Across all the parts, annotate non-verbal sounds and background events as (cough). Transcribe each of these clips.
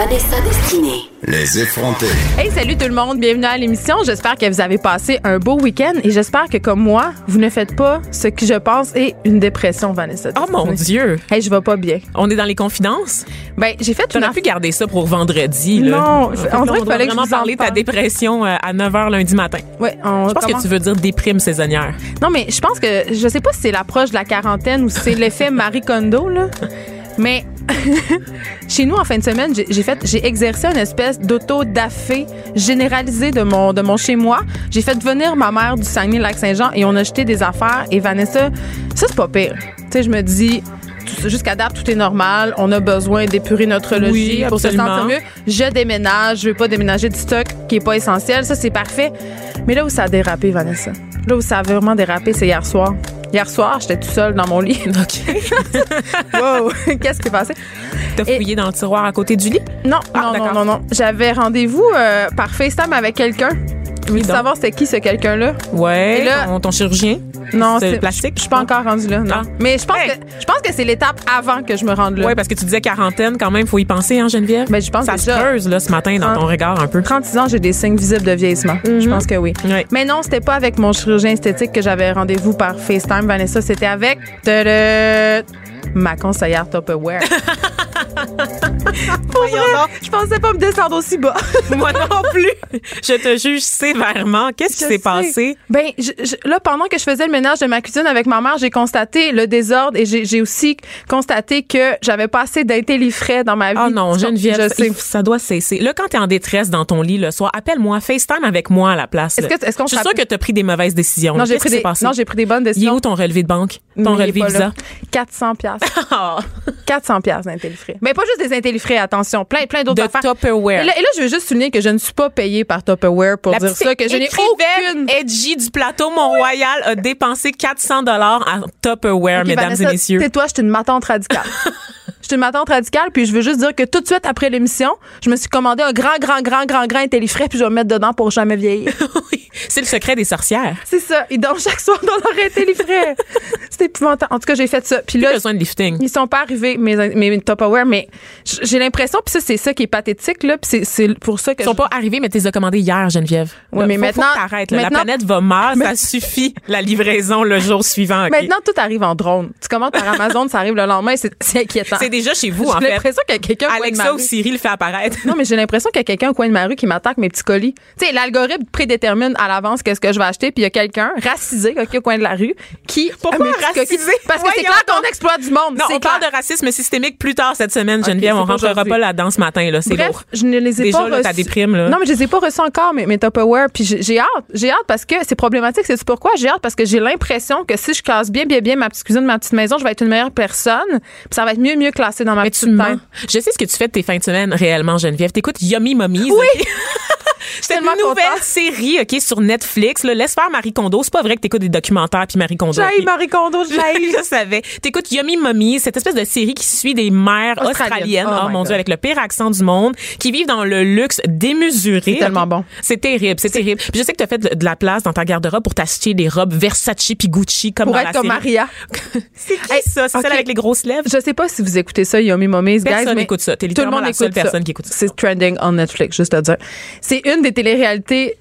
Vanessa Destinée. Les effrontés. Hey, salut tout le monde, bienvenue à l'émission. J'espère que vous avez passé un beau week-end et j'espère que comme moi, vous ne faites pas ce que je pense est une dépression, Vanessa. Oh mon Dieu! Hey, je vais pas bien. On est dans les confidences? Ben, j'ai fait une T'aurais pu garder ça pour vendredi. Là. Non, qu'il fallait que je vraiment vous en parler de ta dépression euh, à 9 h lundi matin. Ouais, on Je pense que tu veux dire déprime saisonnière. Non, mais je pense que je sais pas si c'est l'approche de la quarantaine ou si c'est l'effet Marie Kondo là. Mais chez nous en fin de semaine, j'ai fait j'ai exercé une espèce d'auto-dafé généralisé de mon de mon chez moi. J'ai fait venir ma mère du Saguenay-Lac-Saint-Jean et on a jeté des affaires et Vanessa, ça c'est pas pire. Tu sais, je me dis Jusqu'à date, tout est normal. On a besoin d'épurer notre logis Oui, pour se sentir mieux. Je déménage. Je veux pas déménager du stock qui est pas essentiel. Ça, c'est parfait. Mais là où ça a dérapé, Vanessa, là où ça a vraiment dérapé, c'est hier soir. Hier soir, j'étais tout seul dans mon lit. OK. (laughs) wow! Qu'est-ce qui est passé? T'as Et- fouillé dans le tiroir à côté du lit? Non, Ah, non, non, non. J'avais rendez-vous euh, par FaceTime avec quelqu'un. Donc. savoir c'était qui ce quelqu'un-là. Ouais. Et là- ton, ton chirurgien? Non, C'est plastique? Je suis pas encore rendue là, non. Ah. Mais je pense Hey. que je pense que c'est l'étape avant que je me rende là. Oui, parce que tu disais quarantaine, quand même, faut y penser, hein, Geneviève? Ben, je pense Ça se déjà. creuse, là, ce matin, dans ton regard, un peu. 36 ans, j'ai des signes visibles de vieillissement. Je pense que oui. Mais non, c'était pas avec mon chirurgien esthétique que j'avais rendez-vous par FaceTime, Vanessa. C'était avec ma conseillère Tupperware. (laughs) Pour vrai, je pensais pas me descendre aussi bas. (laughs) Moi non plus. Je te juge sévèrement. Qu'est-ce qui s'est passé? Ben, je- je- là, pendant que je faisais le ménage de ma cuisine avec ma mère, j'ai constaté le désordre et j'ai aussi constaté que j'avais pas assez d'intellifrais dans ma vie. Oh non? Geneviève, Je ça, sais. ça doit cesser. Là, quand t'es en détresse dans ton lit le soir, appelle-moi, FaceTime avec moi à la place. Est-ce que- est-ce qu'on Je suis sûre que t'as pris des mauvaises décisions. Non, j'ai pris des, non, j'ai pris des bonnes Il est décisions. où ton relevé de banque? Ton relevé Visa? là. 400 piastres. (laughs) Ah, 400 piastres d'intellifrais. Mais pas juste des intellifrais, attention. Plein, plein d'autres de affaires. Tupperware. Et là, et là, je veux juste souligner que je ne suis pas payée par Tupperware pour La dire ça, que je n'ai aucune Edgy du plateau Mont-Royal a dépensé 400 dollars à Tupperware, Ok, mesdames Vanessa, et messieurs. Tais-toi, je suis une matante radicale. (laughs) Je suis une matante radicale, puis je veux juste dire que tout de suite après l'émission, je me suis commandé un grand, grand, grand, grand, grand intellifrais, puis je vais me mettre dedans pour jamais vieillir. (laughs) Oui, c'est le secret des sorcières. C'est ça. Ils dorment chaque soir dans leur intellifrais. C'est épouvantable. En tout cas, j'ai fait ça. Puis là, besoin de lifting. ils sont pas arrivés, mes, mes Tupperware, mais j'ai l'impression, puis ça, c'est ça qui est pathétique, là, puis c'est- pour ça que Ils sont je- pas arrivés, mais tu les as commandés hier, Geneviève. Là, mais faut- maintenant- faut que. La planète va mal, ça suffit, la livraison le jour suivant. Maintenant, tout arrive en drone. Tu commandes par Amazon, ça arrive le lendemain, c'est inquiétant. C'est déjà chez vous, en J'ai fait. l'impression qu'il y a quelqu'un Alexa ou. Siri le fait apparaître. Non, mais j'ai l'impression qu'il y a quelqu'un au coin de ma rue qui m'attaque mes petits colis. Tu sais, l'algorithme prédétermine à l'avance qu'est-ce que je vais acheter, puis il y a quelqu'un racisé au coin de la rue qui Pourquoi petits racisé? Parce que c'est clair qu'on exploite du monde. Non, c'est on parle clair. de racisme systémique plus tard cette semaine, Geneviève. on rentrera pas là-dedans ce matin, là. C'est lourd. je ne les ai Déjà, pas là, reçus. ta déprime, là. Non, mais je les ai pas reçus encore, mes, mes Tupperware. Puis j'ai hâte. J'ai hâte parce que c'est problématique. C'est pourquoi? J'ai hâte parce que j'ai l'impression que si je casse bien, bien, bien ma petite cuisine, ma petite maison, je vais être une meilleure personne. Puis ça va être mieux, mieux classé dans ma Mais petite tu. Je sais ce que tu fais de tes fins de semaine réellement, Geneviève. T'écoutes Yummy Mummies. Oui. (laughs) C'est une nouvelle contente. série, OK, sur Netflix. Là. Laisse faire Marie Kondo. C'est pas vrai que t'écoutes des documentaires puis Marie Kondo. Ok? Marie Kondo, (laughs) j'aille. je savais. T'écoutes Yummy Mummy, cette espèce de série qui suit des mères Australiennes. Oh oh, mon God. dieu, avec le pire accent du monde, qui vivent dans le luxe démesuré. C'est tellement bon. C'est terrible, c'est terrible. Puis je sais que t'as fait de la place dans ta garde-robe pour t'acheter des robes Versace puis Gucci comme Pour dans être la comme série. Maria. (laughs) C'est qui Hey, ça? C'est celle avec les grosses lèvres? Je sais pas si vous écoutez ça, Yummy Mummies, guys. Personne mais écoute ça. T'es Tout le littéralement monde la seule ça. personne qui écoute ça. C'est trending on Netflix, juste à dire. C'est une des téléréalités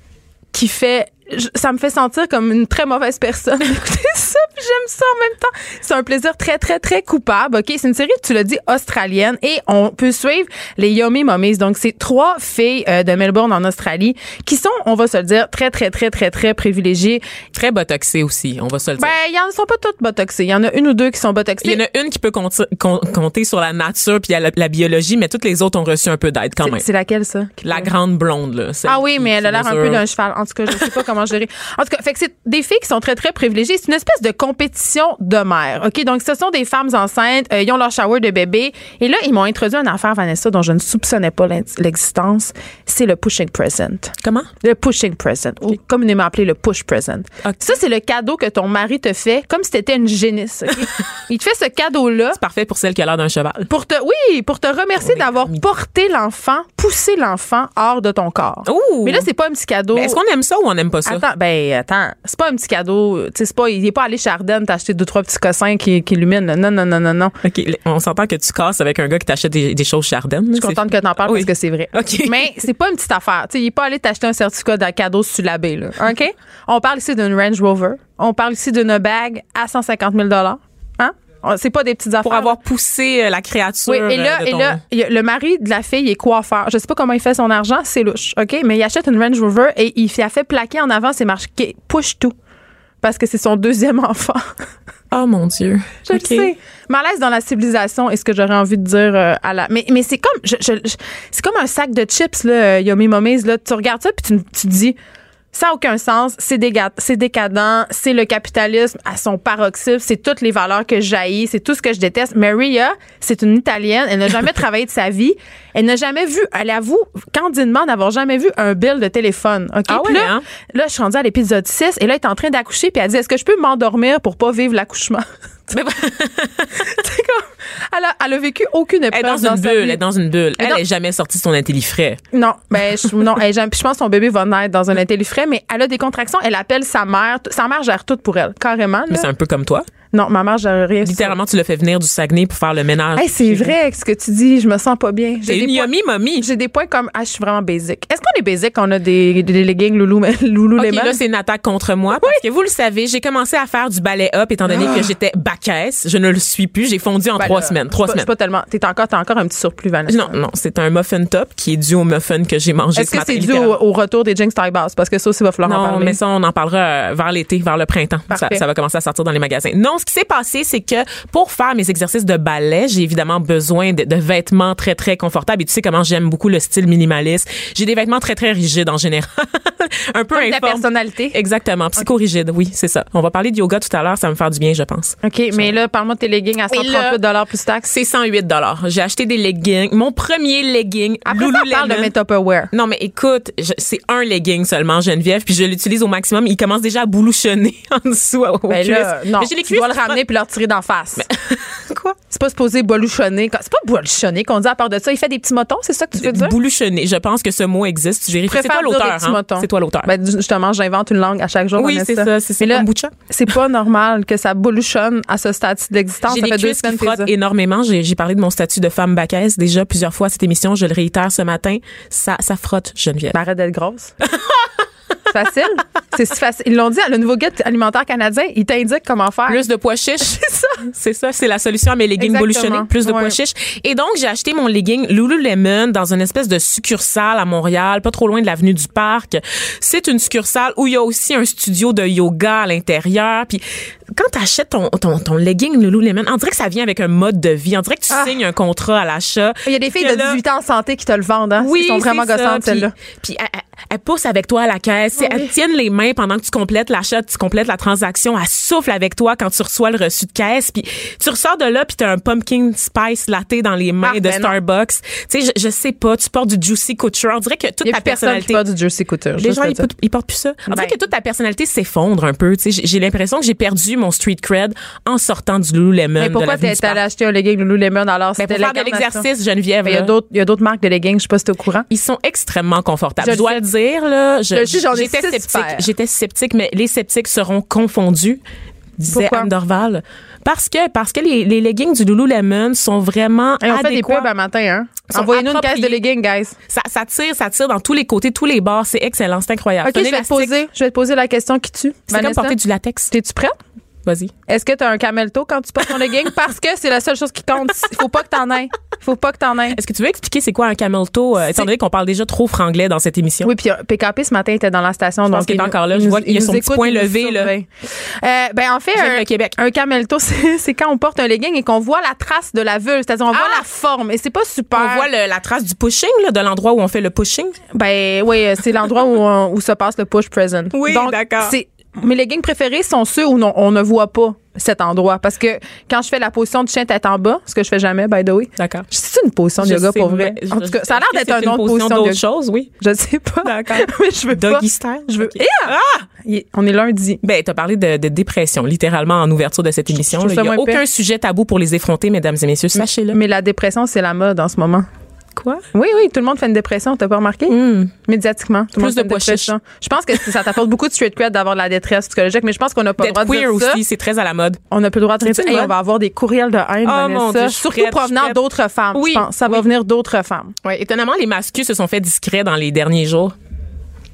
qui fait je- ça me fait sentir comme une très mauvaise personne (laughs) d'écouter ça puis j'aime ça en même temps c'est un plaisir très très très coupable ok? C'est une série tu l'as dit australienne et on peut suivre les Yummy Mummies donc c'est trois filles euh, de Melbourne en Australie qui sont on va se le dire très très très très très privilégiées Très botoxé aussi, on va se le dire. ben il y en sont pas toutes botoxées il y en a une ou deux qui sont botoxées Il y en a une qui peut compter, com- compter sur la nature puis la, la biologie, mais toutes les autres ont reçu un peu d'aide quand même. c'est laquelle ça? La grande blonde, là. Ah oui, mais elle a l'air un peu d'un cheval. En tout cas, je sais pas comment (laughs) gérer. En tout cas, fait que c'est des filles qui sont très, très privilégiées. C'est une espèce de compétition de mère. OK? Donc, ce sont des femmes enceintes. euh, ils ont leur shower de bébé. Et là, ils m'ont introduit une affaire, Vanessa, dont je ne soupçonnais pas l'existence. C'est le pushing present. Comment? Le pushing present, ou communément appelé le push present. Ça, c'est le cadeau que ton mari te fait, comme si t'étais une génisse. (laughs) Il te fait ce cadeau-là Parfait pour celle qui a l'air d'un cheval. pour te, oui, pour te remercier d'avoir porté l'enfant, poussé l'enfant hors de ton corps. Ouh. Mais là, c'est pas un petit cadeau. Est-ce qu'on aime ça ou on n'aime pas ça? Attends, ben attends, c'est pas un petit cadeau. Tu sais, c'est pas, il est pas allé chez Ardennes t'acheter deux trois petits cossins qui, qui illuminent. Non, non, non, non, non. OK, on s'entend que tu casses avec un gars qui t'achète des, des choses chez Ardennes. Je suis contente que t'en parles Oui. parce que c'est vrai. OK. Mais c'est pas une petite affaire. Tu sais, il est pas allé t'acheter un certificat de cadeau sur la baie, là. OK? On parle ici d'une Range Rover. On parle ici d'une bague à 150 000 Hein? C'est pas des petites affaires. Pour avoir poussé euh, la créature. Oui, et là, euh, et là, le mari de la fille est coiffeur. Je sais pas comment il fait son argent, c'est louche, OK? Mais il achète une Range Rover et il a fait plaquer en avant, c'est marqué push tout. Parce que c'est son deuxième (laughs) enfant. Oh mon Dieu. Je le sais. Malaise dans la civilisation est ce que j'aurais envie de dire euh, à la. Mais, mais c'est comme je, je- je- c'est comme un sac de chips là, euh, Yummy Mummies là. Tu regardes ça puis tu, tu dis ça n'a aucun sens, c'est décadent, c'est le capitalisme à son paroxysme, c'est toutes les valeurs que j'haïs, c'est tout ce que je déteste. Maria, c'est une Italienne, elle n'a jamais (laughs) travaillé de sa vie, elle n'a jamais vu, elle avoue candidement d'avoir jamais vu un bill de téléphone. OK? Ah ouais, là, hein? là, je suis rendue à l'épisode 6 et là, elle est en train d'accoucher puis elle dit est-ce que je peux m'endormir pour pas vivre l'accouchement? (laughs) Mais- (laughs) comme, elle a, elle a vécu aucune Elle est épreuve dans une bulle, elle est dans une bulle. Elle n'est jamais sortie de son intellifrais. Non, ben je, non, elle, je pense que son bébé va naître dans un intellifrais, mais elle a des contractions. Elle appelle sa mère. Sa mère gère tout pour elle, carrément. là. Mais c'est un peu comme toi. Non, ma mère gère rien. Littéralement, tu l'as fait venir du Saguenay pour faire le ménage. Hey, c'est vrai ce que tu dis. Je me sens pas bien. J'ai une des points- yummy mommy. J'ai des points comme ah, je suis vraiment basic. Est-ce qu'on est basic? Quand on a des, des leggings Loulou, Loulou (laughs) OK, Lemon? là, c'est une attaque contre moi. Parce que vous le savez, j'ai commencé à faire du ballet up étant donné que j'étais bacaisse. Je ne le suis plus. J'ai fondu en Ben trois là, semaines. Trois pas- semaines. Pas tellement. T'es encore, t'as encore un petit surplus, Vanessa. Non, non, c'est un muffin top qui est dû au muffin que j'ai mangé Est-ce ce que c'est dû au, retour des Jinx Taille Bass? Parce que ça aussi, va falloir en Non, parler. mais ça, on en parlera euh, vers l'été, vers le printemps. Ça, ça va commencer à sortir dans les magasins. Non, ce qui s'est passé, c'est que pour faire mes exercices de ballet, j'ai évidemment besoin de, de vêtements très, très confortables. Et tu sais comment j'aime beaucoup le style minimaliste. J'ai des vêtements très, très rigides en général. (laughs) Un peu Comme de la personnalité. Exactement. Psychorigide, oui, c'est ça. On va parler de yoga tout à l'heure. Ça va me faire du bien, je pense. OK, mais là, parle-moi de tes leggings à Et là- 138 plus taxes. C'est 108 J'ai acheté des leggings. Mon premier legging, Après ça, on parle de Lululemon. mes Tupperware. Non, mais écoute, c'est un legging seulement, Geneviève, puis je l'utilise au maximum. Il commence déjà à boulouchonner (laughs) en dessous au Ben là, cuisses. non, Mais dois le ramener puis le retirer d'en face. (laughs) Quoi? C'est pas supposé boulouchonner. C'est pas boulouchonner qu'on dit à part de ça. Il fait des petits motons, c'est ça que tu veux dire? Boulouchonner. Je pense que ce mot existe. Tu vérifies. C'est Préfère toi l'auteur, hein? C'est toi l'auteur. Ben, justement, j'invente une langue à chaque jour. oui, c'est ça. C'est. Mais kombucha. c'est pas normal que ça boulouchonne à ce stade d'existence. J'ai Ça les fait deux cuisses qui frottent énormément. J'ai parlé de mon statut de femme bacaise déjà plusieurs fois à cette émission. Je le réitère ce matin. Ça, ça frotte, Geneviève. Arrête d'être grosse. (laughs) Facile. C'est si facile. Ils l'ont dit, le nouveau guide alimentaire canadien, il t'indique comment faire. Plus de pois chiches. (laughs) C'est ça. C'est ça. C'est la solution à mes leggings boulouchonnés. Plus de Ouais. pois chiches. Et donc, j'ai acheté mon legging Lululemon dans une espèce de succursale à Montréal, pas trop loin de l'avenue du Parc. C'est une succursale où il y a aussi un studio de yoga à l'intérieur. Puis, quand tu achètes ton, ton, ton legging Lululemon, on dirait que ça vient avec un mode de vie. On dirait que tu Ah. signes un contrat à l'achat. Il y a des filles de là- 18 ans en santé qui te le vendent, hein. oui, Ils sont vraiment gossantes, Puis- celles-là. Puis elle, elle- elle pousse avec toi à la caisse. Tu sais, Oui. Elles tiennent les mains pendant que tu complètes l'achat, tu complètes la transaction. Elle souffle avec toi quand tu reçois le reçu de caisse. Puis tu ressors de là, puis t'as un pumpkin spice latte dans les mains Ah, de ben. Starbucks. Tu sais, je, je sais pas, tu portes du juicy couture. On dirait que toute ta personne qui personnalité... porte du Jersey Couture. Les gens, ils, portent- ils portent plus ça. On dirait Ben. que toute ta personnalité s'effondre un peu. Tu sais, j'ai l'impression que j'ai perdu mon street cred en sortant du Lululemon. Mais pourquoi t'es allé acheter un legging Lululemon? Alors Ben, c'était pour faire de l'exercice, Geneviève. Il y a d'autres, il y a d'autres marques de leggings, je sais pas si t'es au courant. Ils sont extrêmement confortables. Je dois le dire là. J'étais sceptique. J'étais sceptique, mais les sceptiques seront confondus. Disait Pourquoi? Anne Dorval. Parce que, parce que les, les leggings du Lululemon sont vraiment Hey, on fait des adéquats. pubs à matin, hein. Envoyez-nous une caisse de leggings, guys. Ça, ça tire, ça tire dans tous les côtés, tous les bords. C'est excellent, c'est incroyable. OK, je vais te poser, je vais te poser la question qui tue? C'est comme porter du latex. T'es-tu prête? Vas-y. Est-ce que t'as un camelto quand tu portes ton legging? Parce que c'est la seule chose qui compte. Il faut pas que t'en aies. Il faut pas que t'en aies. Est-ce que tu veux expliquer c'est quoi un camel toe, euh, étant donné qu'on parle déjà trop franglais dans cette émission? Oui, puis euh, PKP ce matin était dans la station. Je pense donc qu'il est il encore là. il Je nous- vois qu'il a il son petit point il levé, là. Euh, ben en fait, un, Québec. un camelto, (laughs) c'est quand on porte un legging et qu'on voit la trace de la vulve, c'est-à-dire on voit Ah! la forme et c'est pas super. On voit le- la trace du pushing, là, de l'endroit où on fait le pushing? Ben oui, euh, c'est l'endroit où, on- où se passe le push present. Oui, d'accord. C'est mes leggings préférés sont ceux où non- on ne voit pas cet endroit. Parce que quand je fais la position de chien tête en bas, ce que je fais jamais, by the way, D'accord. c'est une position de yoga pour vrai. En tout cas, ça a l'air d'être une autre position d'autre chose, oui. Je sais pas. D'accord. (laughs) mais je veux pas. Doggy style? Je veux. Ah! On est lundi. Ben, t'as parlé de, dépression, littéralement, en ouverture de cette émission. Il n'y a aucun sujet tabou pour les effronter, mesdames et messieurs. Sachez-le. Mais la dépression, c'est la mode en ce moment. Quoi? Oui, oui, tout le monde fait une dépression. T'as pas remarqué? Médiatiquement. Tout le Plus monde de dépression. Je pense que ça t'apporte beaucoup de street cred d'avoir de la détresse psychologique, mais je pense qu'on n'a pas le droit de queer dire ça. aussi, c'est très à la mode. On n'a plus le droit de dire Hey, on va avoir des courriels de haine, Oh, Vanessa, mon Dieu, surtout prête, provenant d'autres femmes. Oui, je pense. Ça va oui. venir d'autres femmes. Ouais, étonnamment, les masculins se sont fait discrets dans les derniers jours.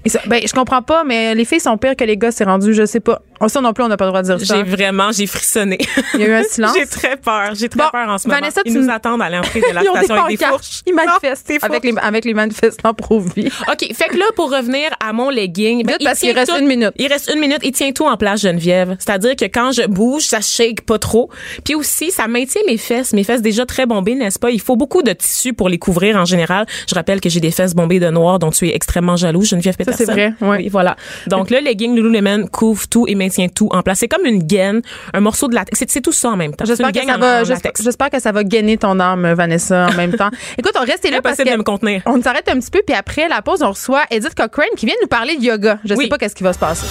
Ça- ben, je comprends pas, mais les filles sont pires que les gars, c'est rendu, je sais pas. Oh, Ça non plus, on n'a pas le droit de dire ça. J'ai vraiment, j'ai frissonné. Il y a eu un (laughs) silence? j'ai très peur. J'ai très Bon, peur en ce moment. Ils tu nous attendent à l'entrée de la (laughs) Ils ont des station avec des fourches. Ils manifestent avec, les, fourches. avec les manifestants pro-vie. OK, fait que là, pour revenir à mon legging, ben, Vite, parce qu'il reste tout- une minute. Il reste une minute. Il tient tout en place, Geneviève. C'est-à-dire que quand je bouge, ça shake pas trop. Puis aussi, ça maintient mes fesses. Mes fesses déjà très bombées, n'est-ce pas? Il faut beaucoup de tissu pour les couvrir en général. Je rappelle que j'ai des fesses bombées de noir dont tu es extrêmement jalouse, Geneviève Peterson. c'est vrai, ouais. Oui, voilà. Donc, le legging Lululemon couvre tout et maintient tout en place. C'est comme une gaine, un morceau de latex. C'est- C'est tout ça en même temps. J'espère que, ça va, j'espère, latex. j'espère que ça va gainer ton âme, Vanessa, en même temps. (laughs) Écoute, on reste là parce Impossible que de me contenir. on s'arrête un petit peu, puis après la pause, on reçoit Edith Cochrane qui vient nous parler de yoga. Je Oui. sais pas qu'est-ce qui va se passer.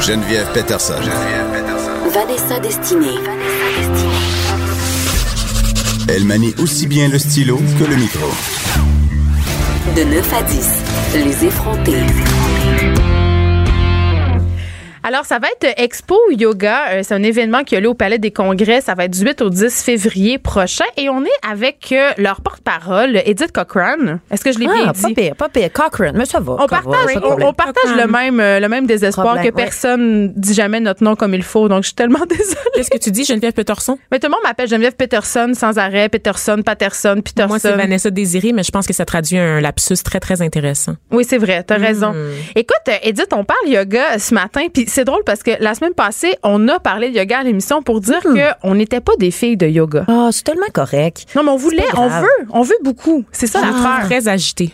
Geneviève Peterson. Vanessa Destinée. Elle manie aussi bien le stylo que le micro. De 9 à 10. Les effrontés. Alors, ça va être Expo Yoga. Euh, c'est un événement qui a lieu au Palais des Congrès. Ça va être du 8 au 10 février prochain. Et on est avec euh, leur porte-parole, Edith Cochrane. Est-ce que je l'ai bien Ah, dit? pas pire, pas pire. Cochrane, mais ça va. On va, partage, on, partage le même, euh, le même désespoir Problème, que ouais. personne dit jamais notre nom comme il faut. Donc, je suis tellement (laughs) désolée. Qu'est-ce que tu dis, Geneviève Peterson? Mais tout le monde m'appelle Geneviève Peterson sans arrêt. Peterson, Patterson, Peterson. Moi, c'est Vanessa Désiré, mais je pense que ça traduit un lapsus très, très intéressant. Oui, c'est vrai, t'as raison. Écoute, euh, Edith, on parle yoga ce matin, puis c'est drôle parce que la semaine passée, on a parlé de yoga à l'émission pour dire que on n'était pas des filles de yoga. Ah, c'est tellement correct. Non, mais on voulait, on veut, on veut beaucoup. C'est ça l'affaire. Très agité.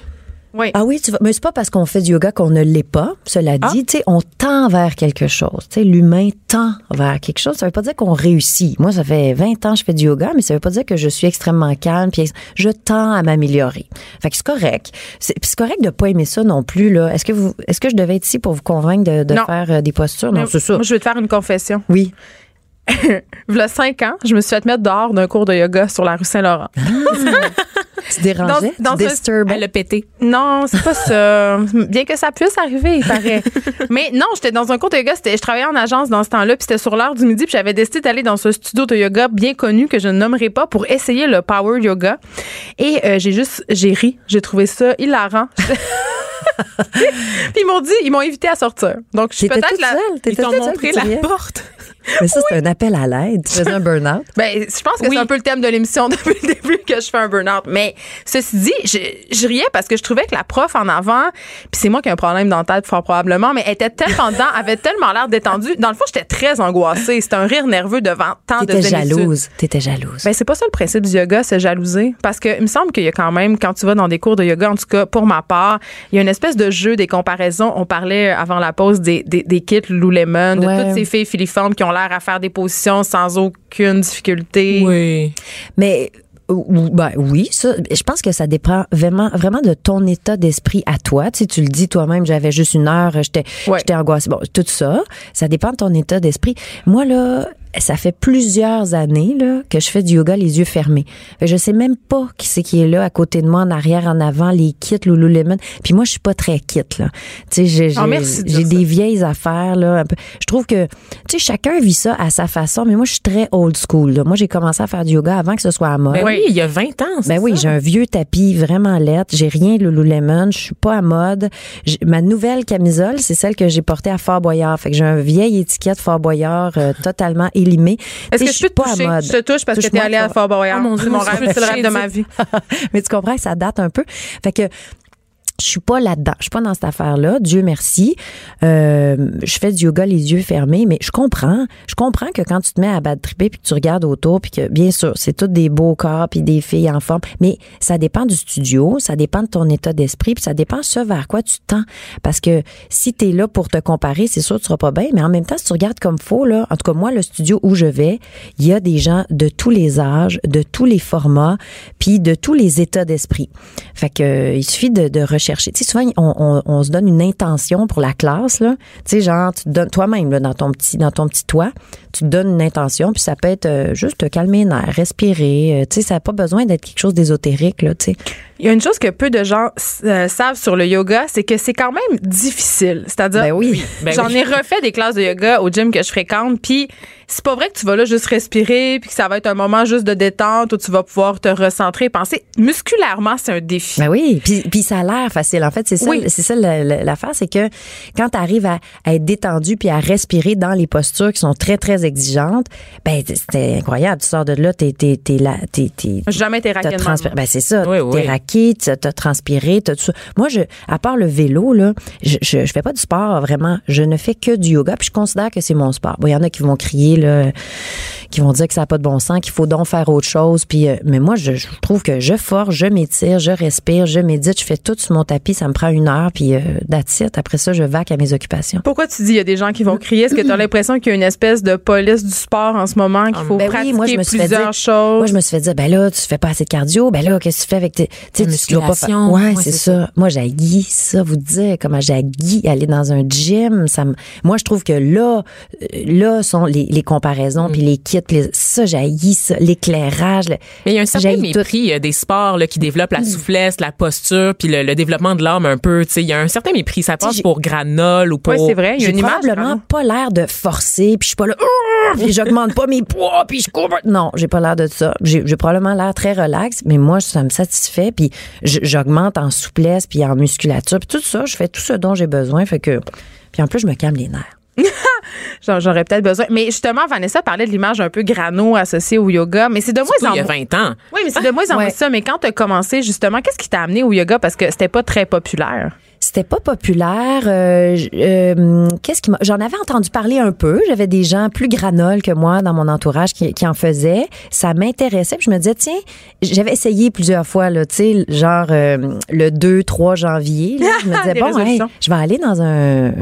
Oui. Ah oui, tu vas, mais c'est pas parce qu'on fait du yoga qu'on ne l'est pas. Cela dit, tu sais, on tend vers quelque chose. Tu sais, l'humain tend vers quelque chose. Ça veut pas dire qu'on réussit. Moi, ça fait 20 ans que je fais du yoga, mais ça veut pas dire que je suis extrêmement calme. Puis je tends à m'améliorer. Fait que c'est correct. C'est, puis c'est correct de pas aimer ça non plus là. Est-ce que vous, est-ce que je devais être ici pour vous convaincre de, faire euh, des postures? Non, Mais c'est ça. Moi, je vais te faire une confession. Oui. Il y a cinq ans, je me suis fait mettre dehors d'un cours de yoga sur la rue Saint-Laurent. (laughs) Tu dérangeais, Dans- dans un- disturbais? Elle a pété. Non, c'est pas ça. (laughs) Bien que ça puisse arriver, il paraît. Mais non, j'étais dans un cours de yoga. Je travaillais en agence dans ce temps-là, puis c'était sur l'heure du midi, puis j'avais décidé d'aller dans ce studio de yoga bien connu que je ne nommerai pas pour essayer le power yoga. Et euh, j'ai juste, j'ai ri. J'ai trouvé ça hilarant. (laughs) puis ils m'ont dit, ils m'ont invité à sortir. Donc je suis peut-être la. seule? Ils t'ont montré la porte. Mais ça, c'est un appel à l'aide. Tu faisais un burn-out? Ben, je pense que Oui. c'est un peu le thème de l'émission (laughs) depuis le début que je fais un burn-out. Mais ceci dit, je, je riais parce que je trouvais que la prof en avant, puis c'est moi qui ai un problème dans la tête fort probablement, mais elle était tellement dedans, (laughs) avait tellement l'air détendue. Dans le fond, j'étais très angoissée. C'était un rire nerveux devant tant de T'étais jalouse. T'étais jalouse. Ben, c'est pas ça le principe du yoga, c'est jalouser. Parce que il me semble qu'il y a quand même, quand tu vas dans des cours de yoga, en tout cas pour ma part, il y a une espèce de jeu, des comparaisons. On parlait avant la pause des, des, des kits Lululemon, de Ouais. toutes ces filles filiformes qui ont l'air à faire des positions sans aucune difficulté. Oui. Mais ben oui, ça, je pense que ça dépend vraiment, vraiment de ton état d'esprit à toi. Tu sais, tu le dis toi-même, j'avais juste une heure, j'étais, Ouais. j'étais angoissée. Bon, tout ça, ça dépend de ton état d'esprit. Moi là, ça fait plusieurs années là que je fais du yoga les yeux fermés. Je sais même pas qui c'est qui est là à côté de moi, en arrière, en avant, les kits Lululemon. Puis moi, je suis pas très kit là. Tu sais, j'ai, Ah, j'ai- de des vieilles affaires là. un peu. Je trouve que, tu sais, chacun vit ça à sa façon. Mais moi, je suis très old school. Là. Moi, j'ai commencé à faire du yoga avant que ce soit à mode. Ben Oui. oui, il y a 20 ans. Ben oui, j'ai un vieux tapis vraiment lettre. J'ai rien Lululemon. Je suis pas à mode. J'ai- Ma nouvelle camisole, c'est celle que j'ai portée à Fort Boyard. Fait que j'ai un vieil étiquette Fort Boyard euh, totalement Est-ce que je peux suis te pas toucher? à mode. Je te touche parce que t'es allée à fort. Boyard. Oh mon Dieu, mon rêve, c'est le rêve de ma vie. (laughs) Mais tu comprends ça date un peu. Fait que je suis pas là-dedans. Je suis pas dans cette affaire-là. Dieu merci. Euh, je fais du yoga les yeux fermés, mais je comprends. Je comprends que quand tu te mets à bad tripper puis que tu regardes autour puis que bien sûr c'est tous des beaux corps puis des filles en forme, mais ça dépend du studio, ça dépend de ton état d'esprit puis ça dépend ce vers quoi tu tends. Parce que si tu es là pour te comparer, c'est sûr que tu seras pas bien, mais en même temps si tu regardes comme faux là, en tout cas moi le studio où je vais, il y a des gens de tous les âges, de tous les formats, puis de tous les états d'esprit. Fait que il suffit de, de rechercher chercher. Tu sais, souvent, on, on, on, se donne une intention pour la classe, là. Tu sais, genre, tu te donnes toi-même, là, dans ton petit, dans ton petit toit, tu te donnes une intention, puis ça peut être euh, juste te calmer les nerfs, respirer. Euh, tu sais, ça n'a pas besoin d'être quelque chose d'ésotérique, là, tu sais. Il y a une chose que peu de gens euh, savent sur le yoga, c'est que c'est quand même difficile. C'est-à-dire, ben oui. (laughs) Ben j'en oui. ai refait des classes de yoga au gym que je fréquente, puis c'est pas vrai que tu vas là juste respirer, puis que ça va être un moment juste de détente où tu vas pouvoir te recentrer, penser. Musculairement, c'est un défi. Ben oui, puis, puis ça a l'air facile. En fait, c'est ça, Oui. c'est ça la- la- l'affaire, c'est que quand tu arrives à, à être détendu puis à respirer dans les postures qui sont très très exigeantes, ben c'est incroyable. Tu sors de là, t'es t'es t'es là, t'es t'es jamais transpiré. même. Ben, c'est ça. Oui, T'es oui. raqué, t'as t'as transpiré, t'as tout ça. Moi, je, à part le vélo, là, je, je, je fais pas du sport, vraiment. Je ne fais que du yoga, puis je considère que c'est mon sport. Bon, il y en a qui vont crier, là, qui vont dire que ça n'a pas de bon sens, qu'il faut donc faire autre chose. Puis, euh, mais moi, je, je trouve que je force, je m'étire, je respire, je médite, je fais tout sur mon tapis, ça me prend une heure, puis euh, that's it. Après ça, je vaque à mes occupations. Pourquoi tu dis il y a des gens qui vont crier? Est-ce que tu as l'impression qu'il y a une espèce de police du sport en ce moment, qu'il faut Ben oui, pratiquer moi, je me suis fait plusieurs dire- choses? Moi, je me suis fait dire, ben là, tu fais pas assez de cardio, ben là, qu'est-ce que tu fais avec tes, tu sais, La tu dois pas faire. Ouais, Ouais, c'est c'est ça. Moi, j'haïs ça, vous dire comment j'haïs aller dans un gym. Ça me, moi, je trouve que là, euh, là sont les, les comparaisons, puis les kits, les- ça, j'haïs ça, l'éclairage. le- Mais il y a un certain j'haïs tout. mépris euh, des sports là, qui développent la souplesse, la posture, puis le, le développement de l'âme un peu. Il y a un certain mépris. Ça passe pour granole ou pour. Oui, c'est vrai. J'ai probablement pas l'air de forcer, puis je suis pas là, puis j'augmente pas mes poids, puis je cours. Non, j'ai pas l'air de ça. J'ai probablement l'air très relax, mais moi, ça me satisfait, puis j'augmente en souplesse, puis en musculature, puis tout ça, je fais tout ce dont j'ai besoin, fait que, puis en plus, je me calme les nerfs. (laughs) J'en- J'aurais peut-être besoin. Mais justement, Vanessa parlait de l'image un peu grano associée au yoga, mais c'est de moins en il y a moins. 20 ans. Oui, mais c'est de moins en moins ça. Mais quand tu as commencé, justement, qu'est-ce qui t'a amené au yoga? Parce que c'était pas très populaire. C'était pas populaire. euh, euh, Qu'est-ce qui J'en avais entendu parler un peu. J'avais des gens plus granoles que moi dans mon entourage qui, qui en faisaient. Ça m'intéressait. Puis je me disais, tiens, j'avais essayé plusieurs fois, là, tu sais, genre euh, le 2-3 janvier. là, je me (laughs) disais, bon, hey, je vais aller dans un,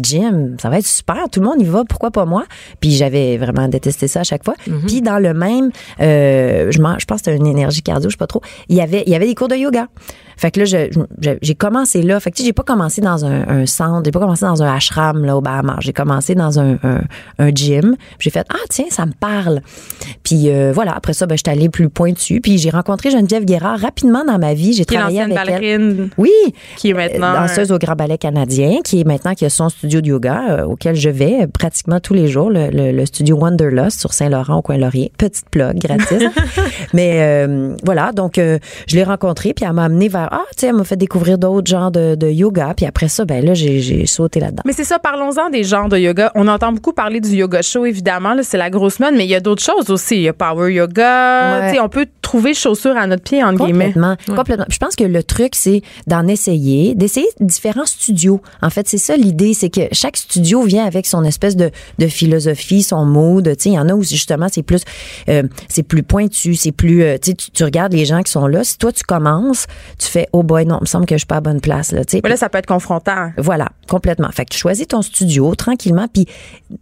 gym. Ça va être super. Tout le monde y va. Pourquoi pas moi? Puis j'avais vraiment détesté ça à chaque fois. Puis dans le même, euh, je, je pense que c'était une énergie cardio, je sais pas trop. Il y avait, il y avait des cours de yoga. Fait que là, j'ai commencé là. Fait que tu sais, j'ai pas commencé dans un, un centre, j'ai pas commencé dans un ashram là au Bahamas. J'ai commencé dans un, un, un gym. J'ai fait ah tiens, ça me parle. Puis euh, voilà. Après ça, ben je suis allée plus pointu. Puis j'ai rencontré Geneviève Guérard rapidement dans ma vie. J'ai travaillé avec elle. ballerine Oui, qui est maintenant. euh, danseuse au Grand Ballet canadien, qui est maintenant qui a son studio de yoga euh, auquel je vais euh, pratiquement tous les jours, le, le- le studio Wanderlust sur Saint-Laurent au coin Laurier. Petite plug gratis. (laughs) Mais euh, voilà, donc euh, je l'ai rencontrée, puis elle m'a amené vers ah, tu sais, elle m'a fait découvrir d'autres genres de, de yoga, puis après ça, ben là, j'ai sauté là-dedans. Mais c'est ça, parlons-en des genres de yoga. On entend beaucoup parler du yoga show, évidemment. là, C'est la grosse mode, mais il y a d'autres choses aussi. Il y a power yoga. Ouais. Tu sais, On peut trouver chaussures à notre pied, entre guillemets. Complètement, complètement. Puis Je pense que le truc, c'est d'en essayer, d'essayer différents studios. En fait, c'est ça l'idée, c'est que chaque studio vient avec son espèce de, de philosophie, son mood. Tu sais, il y en a où justement c'est plus, euh, c'est plus pointu, c'est plus, euh, tu, tu regardes les gens qui sont là. Si toi tu commences, tu fais oh boy non, il me semble que je suis pas à bonne place là. Tu sais, Mais là, ça peut être confrontant. voilà, complètement. Fait que tu choisis ton studio tranquillement, puis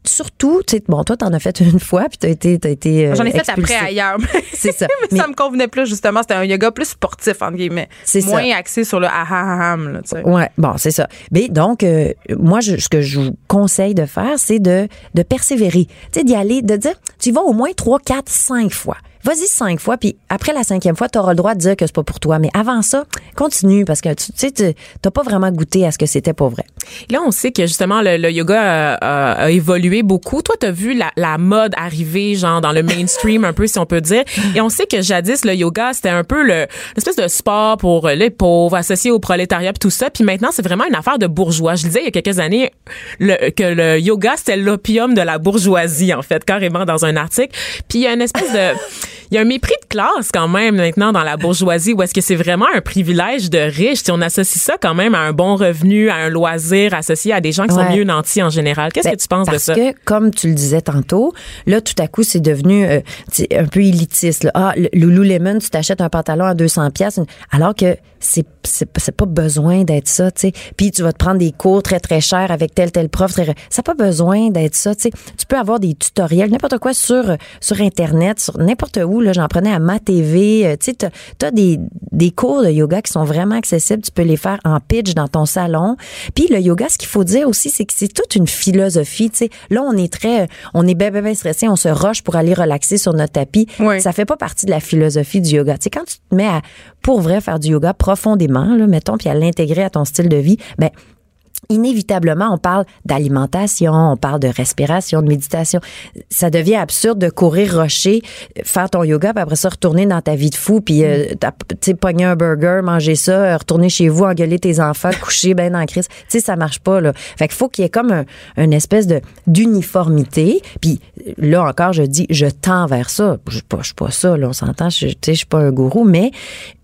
surtout, tu sais, bon, toi t'en as fait une fois, puis t'as été, t'as été. euh, J'en ai fait expulsé. après ailleurs. C'est ça. (laughs) mais, ça me convenait plus, justement. C'était un yoga plus sportif, entre guillemets. C'est Moins ça. axé sur le ahaham, là, tu sais. Ouais, bon, c'est ça. Mais donc, euh, moi, je- ce que je vous conseille de faire, c'est de, de persévérer. Tu sais, d'y aller, de dire, tu y vas au moins trois, quatre, cinq fois. Vas-y cinq fois, puis après la cinquième fois, tu auras le droit de dire que c'est pas pour toi. Mais avant ça, continue, parce que tu sais, t'as pas vraiment goûté à ce que c'était pour vrai. Là, on sait que justement le, yoga euh, a, a évolué beaucoup. Toi, t'as vu la, mode arriver, genre dans le mainstream, un peu si on peut dire. Et on sait que jadis le yoga c'était un peu le de sport pour les pauvres, associé au prolétariat, puis tout ça. Puis maintenant, c'est vraiment une affaire de bourgeois. Je disais il y a quelques années que le yoga c'était l'opium de la bourgeoisie en fait, carrément dans un article. Puis il y a une espèce de il y a un mépris de classe quand même maintenant dans la bourgeoisie où est-ce que c'est vraiment un privilège de riche? Si on associe ça quand même à un bon revenu, à un loisir associé à des gens qui sont mieux nantis en général. Qu'est-ce Ben, que tu penses de parce ça? que, comme tu le disais tantôt, là, tout à coup, c'est devenu euh, un peu élitiste. Là. Ah, le Lululemon, tu t'achètes un pantalon à 200 pièces, alors que c'est c'est c'est pas besoin d'être ça, tu sais. Puis tu vas te prendre des cours très très chers avec tel tel prof, très- ça n'a pas besoin d'être ça, tu sais. Tu peux avoir des tutoriels, n'importe quoi sur sur internet, sur n'importe où là, j'en prenais à ma TV, euh, tu sais, t'as as des des cours de yoga qui sont vraiment accessibles, tu peux les faire en pitch dans ton salon. Puis le yoga, ce qu'il faut dire aussi, c'est que c'est toute une philosophie, tu sais. Là, on est très on est bien, bien, bien stressé, on se roche pour aller relaxer sur notre tapis. Oui. Ça fait pas partie de la philosophie du yoga. Tu sais, quand tu te mets à, pour vrai, faire du yoga profondément, là, mettons, puis à l'intégrer à ton style de vie, ben, inévitablement, on parle d'alimentation, on parle de respiration, de méditation. Ça devient absurde de courir rocher, faire ton yoga, puis après ça, retourner dans ta vie de fou, puis euh, t'as- tu pogner un burger, manger ça, euh, retourner chez vous, engueuler tes enfants, coucher ben dans la crise. Tu sais, ça marche pas, là. Fait qu'il faut qu'il y ait comme un, une espèce de d'uniformité. Puis là encore, je dis, je tends vers ça. Je suis pas, je suis pas ça, là, on s'entend. Je, je suis pas un gourou, mais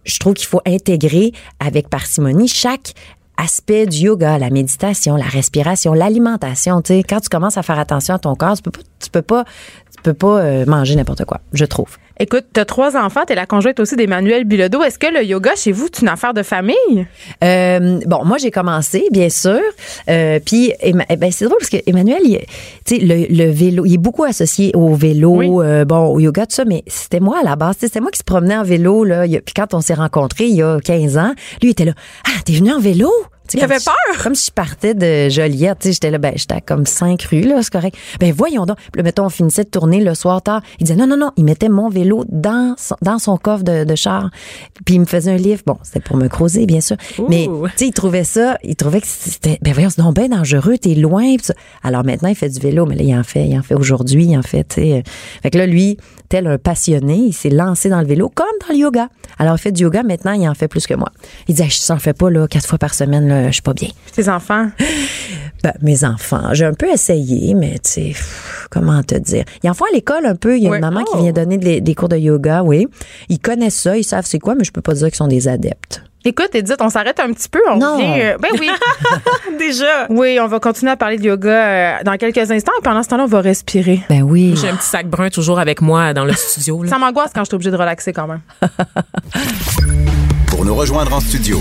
je trouve qu'il faut intégrer avec parcimonie chaque aspect du yoga, la méditation, la respiration, l'alimentation. Tu sais, quand tu commences à faire attention à ton corps, tu peux pas, tu peux pas, tu peux pas euh, manger n'importe quoi. Je trouve. Écoute, t'as trois enfants, t'es la conjointe aussi d'Emmanuel Bilodeau. Est-ce que le yoga chez vous, c'est une affaire de famille? Euh, bon, moi j'ai commencé, bien sûr. Euh, puis, eh ben, c'est drôle parce que Emmanuel, tu sais, le, le vélo, il est beaucoup associé au vélo, Oui. euh, bon, au yoga, tout ça. Mais c'était moi à la base. Tu C'était moi qui se promenais en vélo là. Puis quand on s'est rencontrés il y a 15 ans, lui il était là. Ah, t'es venu en vélo? Tu sais, Il avait peur? Comme si je partais de Joliette. J'étais là, ben, j'étais à comme cinq rues, là, c'est correct. Ben, voyons donc. Puis mettons, on finissait de tourner le soir tard. Il disait, non, non, non, il mettait mon vélo dans son, dans son coffre de, de char. Puis il me faisait un livre. Bon, c'était pour me creuser, bien sûr. Mais, tu sais, il trouvait ça, il trouvait que c'était, ben, voyons, c'est donc bien dangereux, t'es loin. Ça. Alors maintenant, il fait du vélo, mais là, il en fait, il en fait aujourd'hui, il en fait, tu sais. Fait que là, lui, tel un passionné, il s'est lancé dans le vélo, comme dans le yoga. Alors, il fait du yoga, maintenant, il en fait plus que moi. Il dit, je s'en fais pas, là, quatre fois par semaine, là, je suis pas bien. Tes enfants? (laughs) Ben, mes enfants, j'ai un peu essayé, mais tu sais, pff, comment te dire? Ils en font à l'école un peu. Il y a Oui. une maman Oh. qui vient donner des, des cours de yoga, oui. Ils connaissent ça, ils savent c'est quoi, mais je peux pas dire qu'ils sont des adeptes. Écoute, Edith, on s'arrête un petit peu. On Non. revient. euh, ben oui. (laughs) (laughs) Déjà. oui, on va continuer à parler de yoga euh, dans quelques instants. Et pendant ce temps-là, on va respirer. Ben oui. J'ai un petit sac brun toujours avec moi dans le studio. là. Ça m'angoisse quand je suis obligée de relaxer quand même. Pour nous rejoindre en studio,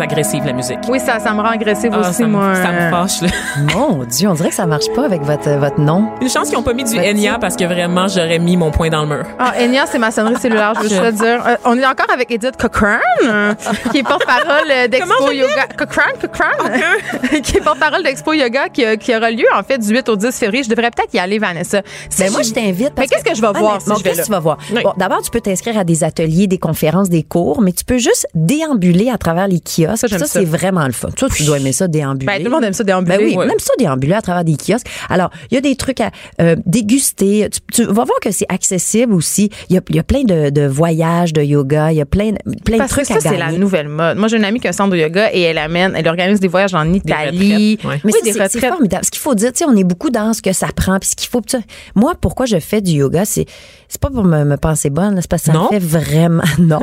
Très agressive, la musique. Oui, ça, ça me rend agressive Ah, aussi, ça, me, moi. ça me fâche. là. (laughs) Mon Dieu, on dirait que ça marche pas avec votre, votre nom. Une chance qu'ils n'ont pas mis du Enya parce que vraiment, j'aurais mis mon poing dans le mur. Ah, Enya, c'est ma sonnerie cellulaire, je veux juste le dire. Euh, on est encore avec Edith Cochrane, euh, qui est porte-parole (laughs) d'Expo Yoga. Cochrane, Cochrane, (laughs) qui est porte-parole d'Expo Yoga qui, euh, qui aura lieu, en fait, du 8 au 10 février. Je devrais peut-être y aller, Vanessa. Si Ben moi, je t'invite. parce Mais qu'est-ce que je vais voir Ah, si je vais là? tu vas voir? Oui. Bon, d'abord, tu peux t'inscrire à des ateliers, des conférences, des cours, mais tu peux juste déambuler à travers les kiosques. Ça, ça, ça. c'est vraiment le fun. Toi, tu dois aimer ça, déambuler. Ben, tout le monde aime ça déambuler. Ben oui, Ouais. on aime ça déambuler à travers des kiosques. Alors, il y a des trucs à euh, déguster. Tu, tu vas voir que c'est accessible aussi. Il y a, y a plein de, de voyages de yoga. Il y a plein, plein Parce de que trucs ça, à c'est la nouvelle mode. Moi, j'ai une amie qui a un centre de yoga et elle amène, elle organise des voyages en Italie. retraites, ouais. Mais Oui, ça, des c'est- formidable. Ce qu'il faut dire, tu sais, on est beaucoup dans ce que ça prend, puis ce qu'il faut. ça. Moi, pourquoi je fais du yoga, c'est c'est pas pour me, me penser bonne, c'est parce que ça Non? me fait vraiment (laughs) non,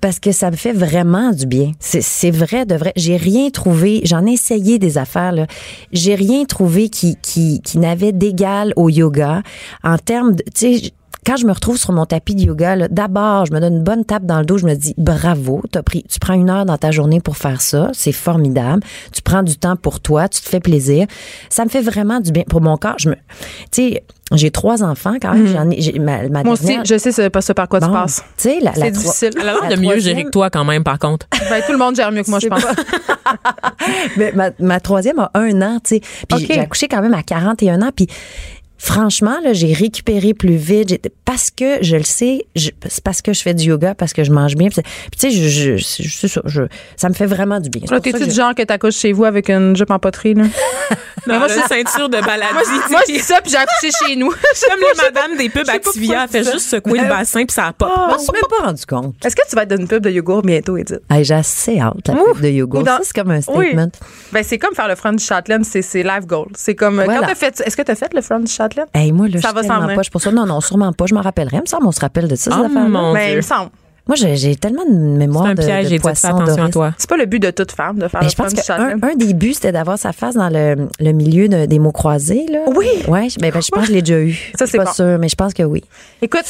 parce que ça me fait vraiment du bien. C'est vrai de vrai. J'ai rien trouvé. J'en ai essayé des affaires là. J'ai rien trouvé qui qui qui n'avait d'égal au yoga en termes de, tu sais. Quand je me retrouve sur mon tapis de yoga, là, d'abord, je me donne une bonne tape dans le dos. Je me dis bravo, t'as pris, tu prends une heure dans ta journée pour faire ça, c'est formidable. Tu prends du temps pour toi, tu te fais plaisir. Ça me fait vraiment du bien pour mon corps. Je me, tu sais, j'ai trois enfants quand même. J'en ai, j'ai- ma, ma Moi aussi, dernière- je sais ce, pas ce par quoi tu Bon, passes. Tu sais, la, la C'est difficile. Elle a l'air La de mieux troisième- gérer que toi, quand même, par contre. (laughs) Ben, tout le monde gère mieux que moi, je pense. (laughs) Mais ma, ma troisième a un an, tu sais. Puis OK. j'ai accouché quand même à 41 ans. Puis franchement, là, j'ai récupéré plus vite parce que je le sais, je- c'est parce que je fais du yoga, parce que je mange bien. Puis, tu sais, je, je, je- c'est ça, je- ça me fait vraiment du bien. C'est t'es-tu du je- genre que t'accouches chez vous avec une jupe en poterie, là? (laughs) Dans moi, je- ceinture de maladie. moi, je dis ça, puis j'ai accouché chez nous. (laughs) Comme les madames des pubs Je pas Activia, elle fait je juste secouer le bassin puis ça pop. Je me suis même pas rendu compte. Est-ce que tu vas être dans une pub de yogourt bientôt, Edith? Hey, j'ai assez hâte, la Ouh, pub de yoga. ou dans- Ça, c'est comme un Oui. statement. Ben, c'est comme faire le front du Châtelaine, c'est, c'est life goal. C'est comme, Voilà. quand t'as fait, est-ce que t'as fait le front du Châtelaine? Hey, moi, là, Ça je va suis s'en poche pour ça. Non, non, sûrement pas. Je m'en rappellerai. Il me semble on se rappelle de ça, ces Oh, affaires-là. mon Ben, il Dieu. me semble. Moi, j'ai tellement de mémoire C'est un de, piège, de fais poisson attention à Doris. toi. C'est pas le but de toute femme de faire Mais je pense qu'un un des buts, c'était d'avoir sa face dans le, le milieu de- des mots croisés. Là. Oui. Ouais, je- ben, ben, je pense que je l'ai déjà eu. Ça, c'est pas bon. sûre, mais je pense que oui. Écoute,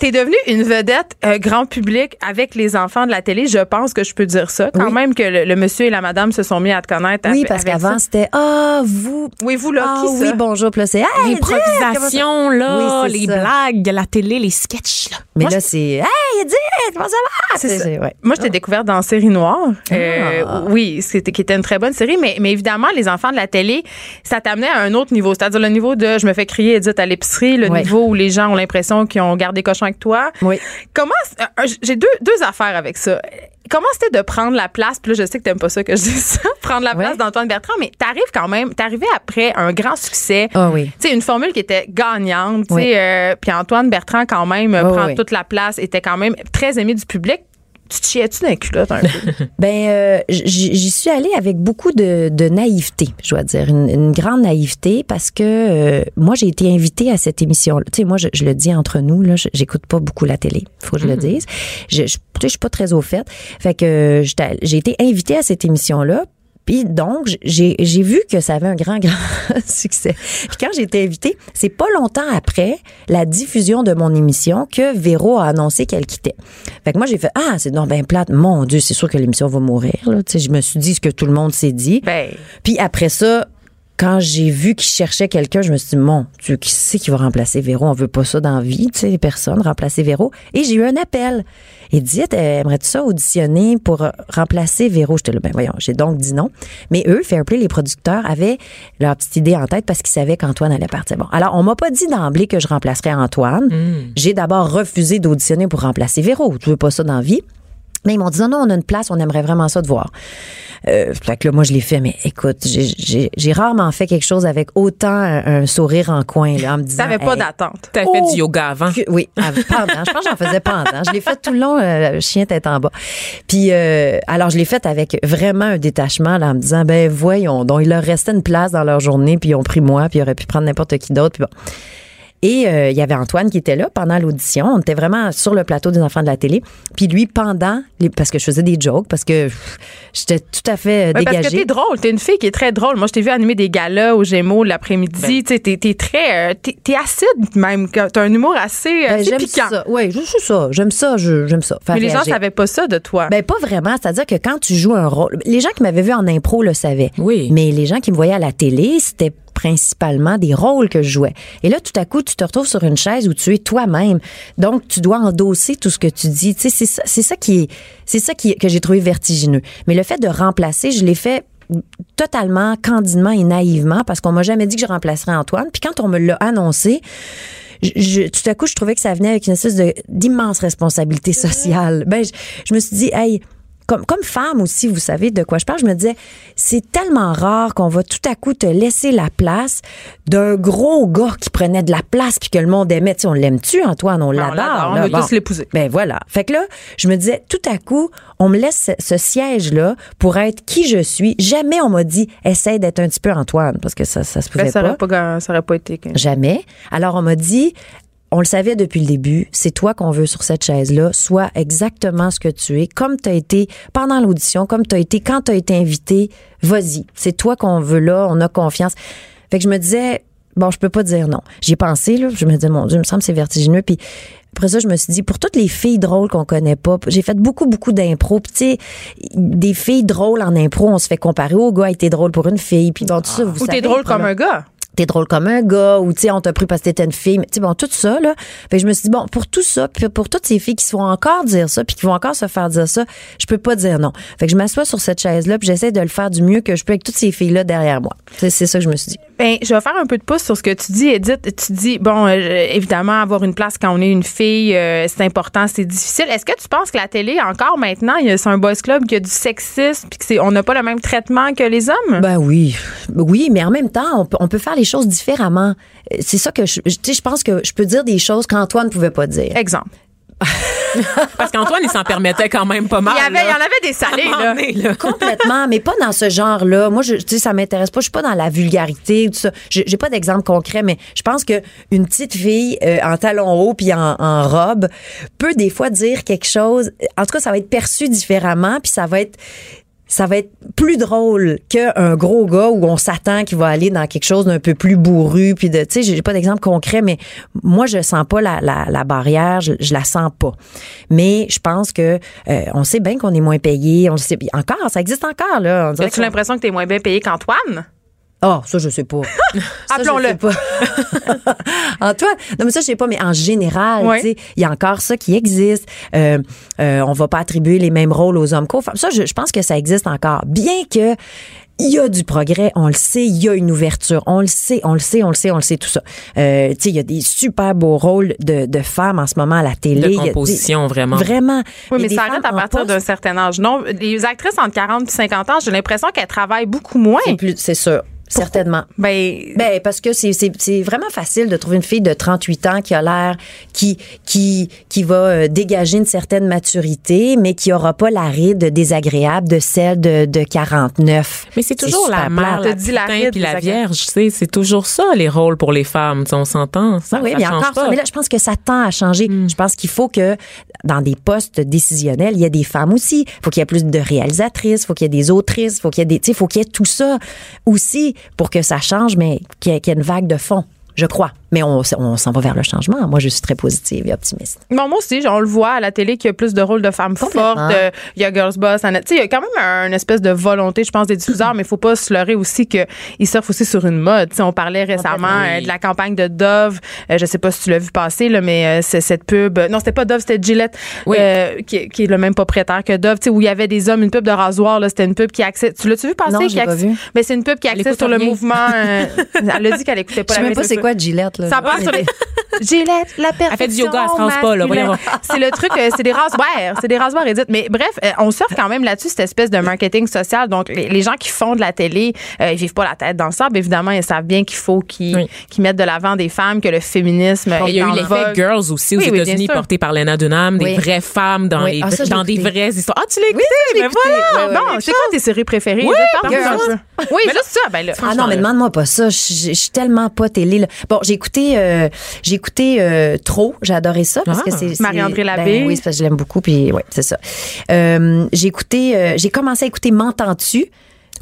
t'es devenue une vedette euh, grand public avec les enfants de la télé. Je pense que je peux dire ça. Quand Oui. même que le, le monsieur et la madame se sont mis à te connaître. Oui, parce qu'avant, c'était Ah, vous. Oui, vous, là, Ah, qui oui, ça? bonjour. Puis là, c'est Hey, L'improvisation, là, Oui, les ça. blagues, la télé, les sketchs, là. Mais Moi, là, c'est Hey, Edith, comment ça va? C'est ça. ouais. Moi, je t'ai découverte dans Série Noire. Euh, Ah. oui, c'était qui était une très bonne série, mais, mais évidemment, les enfants de la télé, ça t'amenait à un autre niveau. C'est-à-dire le niveau de je me fais crier Edith à l'épicerie, le Ouais. niveau où les gens ont l'impression qu'ils ont gardé cochon avec toi. Oui. Comment euh, j'ai deux, deux affaires avec ça. Comment c'était de prendre la place, puis là, je sais que t'aimes pas ça que je dise ça, (laughs) prendre la place Ouais. d'Antoine Bertrand, mais t'arrives quand même, t'arrivais après un grand succès. Ah oui. Tu sais, une formule qui était gagnante, tu Oui. sais, euh, puis Antoine Bertrand, quand même, Oh, prend oui. toute la place, était quand même très aimé du public. Tu te chiais-tu dans les culottes un peu? (laughs) Ben, euh, j'y suis allée avec beaucoup de, de naïveté, je dois dire, une, une grande naïveté, parce que euh, moi, j'ai été invitée à cette émission-là. Tu sais, moi, je, je le dis entre nous, là, je- j'écoute pas beaucoup la télé, faut que je le dise. Je, je, tu sais, je suis pas très au fait. Fait que euh, j'ai été invitée à cette émission-là. Puis donc, j'ai j'ai vu que ça avait un grand, (laughs) grand succès. Puis quand j'ai été invitée, c'est pas longtemps après la diffusion de mon émission que Véro a annoncé qu'elle quittait. Fait que moi, j'ai fait, ah, c'est donc ben plate. Mon Dieu, c'est sûr que l'émission va mourir. Là. Tu sais, je me suis dit ce que tout le monde s'est dit. ben, Puis après ça, quand j'ai vu qu'il cherchait quelqu'un, je me suis dit, mon Dieu, qui c'est qui va remplacer Véro? On veut pas ça dans la vie, tu sais, personne, remplacer Véro. Et j'ai eu un appel. Edith, aimerais-tu ça auditionner pour remplacer Véro? J'étais là, ben voyons, j'ai donc dit non. Mais eux, Fairplay, les producteurs, avaient leur petite idée en tête parce qu'ils savaient qu'Antoine allait partir. Bon, alors, on m'a pas dit d'emblée que je remplacerais Antoine. J'ai d'abord refusé d'auditionner pour remplacer Véro. Tu veux pas ça dans la vie? Mais ils m'ont dit non, non, on a une place, on aimerait vraiment ça de voir. Euh, fait que là, moi, je l'ai fait, mais écoute, j'ai- rarement fait quelque chose avec autant un, un sourire en coin, là, en me disant. t'avais pas hey, d'attente. T'as fait Oh, du yoga avant. que- oui, av- pendant. Je pense que j'en faisais pendant. Je l'ai fait tout le long, euh, chien tête en bas. Puis, euh, alors, je l'ai fait avec vraiment un détachement, là, en me disant, ben voyons donc, il leur restait une place dans leur journée, puis ils ont pris moi, puis ils auraient pu prendre n'importe qui d'autre. Puis bon. Et euh, il y avait Antoine qui était là pendant l'audition. On était vraiment sur le plateau des enfants de la télé. Puis lui, pendant, les, parce que je faisais des jokes, parce que j'étais tout à fait euh, Ouais, parce que dégagée. t'es drôle, t'es une fille qui est très drôle. Moi, je t'ai vu animer des galas au Gémeaux l'après-midi. Tu sais, t'es, t'es très, euh, t'es, t'es acide même. T'as un humour assez, Ben, assez piquant. ça. Oui, je suis ça. J'aime ça. J'aime ça. faire Mais les gens savaient pas ça de toi. Ben pas vraiment, c'est-à-dire que quand tu joues un rôle, les gens qui m'avaient vu en impro le savaient. Oui. Mais les gens qui me voyaient à la télé, c'était principalement des rôles que je jouais. Et là tout à coup, tu te retrouves sur une chaise où tu es toi-même. Donc tu dois endosser tout ce que tu dis. Tu sais, c'est ça, c'est ça qui est c'est ça qui que j'ai trouvé vertigineux. Mais le fait de remplacer, je l'ai fait totalement candidement et naïvement parce qu'on m'a jamais dit que je remplacerais Antoine. Puis quand on me l'a annoncé, je, je- tout à coup, je trouvais que ça venait avec une espèce d'immense responsabilité sociale. Ben, je, je me suis dit, hey, comme, comme femme aussi, vous savez de quoi je parle, je me disais, c'est tellement rare qu'on va tout à coup te laisser la place d'un gros gars qui prenait de la place puis que le monde aimait. Tu sais, on l'aime-tu, Antoine? On on l'adore. on là. veut Bon. tous l'épouser. Ben voilà. Fait que là, je me disais, tout à coup, on me laisse ce, siège-là pour être qui je suis. Jamais on m'a dit, essaie d'être un petit peu Antoine, parce que ça, ça se pouvait Ben, ça, pas. aurait pas, ga- ça aurait pas été. Jamais. Alors, on m'a dit, on le savait depuis le début, c'est toi qu'on veut sur cette chaise-là. Sois exactement ce que tu es, comme tu as été pendant l'audition, comme tu as été quand tu as été invité. Vas-y. C'est toi qu'on veut là, on a confiance. Fait que je me disais, bon, je peux pas dire non. J'y ai pensé, là. Je me disais, mon Dieu, il me semble que c'est vertigineux. Puis après ça, je me suis dit, pour toutes les filles drôles qu'on connaît pas, j'ai fait beaucoup, beaucoup d'impro. Puis tu sais, des filles drôles en impro, on se fait comparer au gars, été drôle pour une fille. Puis bon, tout ça, vous Ou savez. t'es drôle comme un gars. T'es drôle comme un gars ou tu sais on t'a pris parce que t'étais une fille mais tu sais bon tout ça là. Fait que je me suis dit bon pour tout ça puis pour toutes ces filles qui se font encore dire ça puis qui vont encore se faire dire ça je peux pas dire non. Fait que je m'assois sur cette chaise là puis j'essaie de le faire du mieux que je peux avec toutes ces filles là derrière moi. C'est ça que je me suis dit Ben, je vais faire un peu de pouce sur ce que tu dis, Edith. Tu dis, bon, euh, évidemment, avoir une place quand on est une fille, euh, c'est important, c'est difficile. Est-ce que tu penses que la télé, encore maintenant, il y a- c'est un boys club qui a du sexisme, puis que c'est, on n'a pas le même traitement que les hommes? Ben oui, oui, mais en même temps, on peut, on peut faire les choses différemment. Euh, C'est ça que je, je pense que je peux dire des choses qu'Antoine ne pouvait pas dire. Exemple. Parce qu'Antoine, il s'en permettait quand même pas mal. Il y avait, il y en avait des salés, là. donné, là. Complètement, mais pas dans ce genre-là. Moi, je, tu sais, ça m'intéresse pas. Je suis pas dans la vulgarité ou tout ça. J'ai j'ai pas d'exemple concret, mais je pense que une petite fille euh, en talons hauts puis en, en robe peut des fois dire quelque chose. En tout cas, ça va être perçu différemment, puis ça va être ça va être plus drôle qu'un gros gars où on s'attend qu'il va aller dans quelque chose d'un peu plus bourru puis de tu sais j'ai pas d'exemple concret mais moi je sens pas la, la, la barrière je, je la sens pas mais je pense que euh, on sait bien qu'on est moins payé on le sait encore ça existe encore là on dirait As-tu qu'on- l'impression que t'es moins bien payé qu'Antoine? Ah, ça, je sais pas. (laughs) Appelons-le. sais pas. (laughs) Antoine, non, mais ça, je sais pas, mais en général, Ouais. tu sais, il y a encore ça qui existe. Euh, euh, on va pas attribuer les mêmes rôles aux hommes qu'aux femmes. Ça, je, je pense que ça existe encore. Bien que il y a du progrès, on le sait, il y a une ouverture, on le sait, on le sait, on le sait, on le sait, tout ça. Euh, tu sais, il y a des super beaux rôles de, de femmes en ce moment à la télé. De Il y a des- composition, vraiment. Vraiment. Oui, mais ça arrête à partir d'un certain âge. Non, les actrices entre 40 et 50 ans, j'ai l'impression qu'elles travaillent beaucoup moins. C'est plus- C'est certainement. Ben, Ben parce que c'est c'est c'est vraiment facile de trouver une fille de 38 ans qui a l'air qui qui qui va euh, dégager une certaine maturité mais qui aura pas la ride désagréable de celle de de 49. Mais c'est toujours la mère, la dit la ride, puis la vierge, tu sais, c'est toujours ça les rôles pour les femmes, tu sais, on s'entend. Ça, Ah oui, ça mais change encore pas. Mais là, je pense que ça tend à changer. Je pense qu'il faut que dans des postes décisionnels, il y a des femmes aussi. Il faut qu'il y ait plus de réalisatrices, il faut qu'il y ait des autrices, il faut qu'il y ait des, tu sais, faut qu'il y ait tout ça aussi pour que ça change, mais qu'il y ait, une vague de fond. Je crois. Mais on, on s'en va vers le changement. Moi, je suis très positive et optimiste. Bon, moi aussi, on le voit à la télé qu'il y a plus de rôles de femmes fortes. Euh, Il y a Girls Boss. Annette. Sais, il y a quand même un- une espèce de volonté, je pense, des diffuseurs, mais il faut pas se leurrer aussi qu'ils surfent aussi sur une mode. Tu sais, on parlait récemment euh, de la campagne de Dove. Euh, je sais pas si tu l'as vu passer, là, mais euh, c'est cette pub. Non, c'était pas Dove, c'était Gillette, Oui. qui, qui est le même propriétaire que Dove. Sais, où il y avait des hommes, une pub de rasoir. C'était une pub qui accède. Tu l'as-tu vu passer? Non, qui accède- vu. Mais c'est une pub qui accède sur le rien. mouvement. elle a dit qu'elle (laughs) écoutait pas Je sais la même pas c'est quoi Gillette, là. Ça part sur les. (laughs) Gillette, la perfection. fait du yoga, elle se rase pas, là, voyons. (laughs) C'est le truc, euh, c'est des rasoirs. C'est des rasoirs Edith. Mais bref, euh, on surfe quand même là-dessus, cette espèce de marketing social. Donc, les, les gens qui font de la télé, euh, ils vivent pas la tête dans le sable. Évidemment, ils savent bien qu'il faut qu'ils Oui. mettent de l'avant des femmes, que le féminisme Il y a eu l'effet. Girls aussi aux Oui, oui, États-Unis, sûr. porté par Lena Dunham, des Oui. vraies femmes dans, Oui. les, Ah, ça, dans des vraies histoires. Ah, tu l'as écouté? mais voilà! Ouais, ouais, Bon, c'est quoi tes séries préférées? Oui. Oui, juste ça. Ben là, Ah non, mais demande-moi pas ça. Je suis tellement pas télé. Bon, j'ai écouté, euh, j'ai écouté euh, trop. J'ai adoré ça parce Ah. que c'est c'est- Marie-André Labbé. Ben, oui, c'est parce que je l'aime beaucoup. Puis ouais, c'est ça. Euh, j'ai écouté, euh, j'ai commencé à écouter M'entends-tu?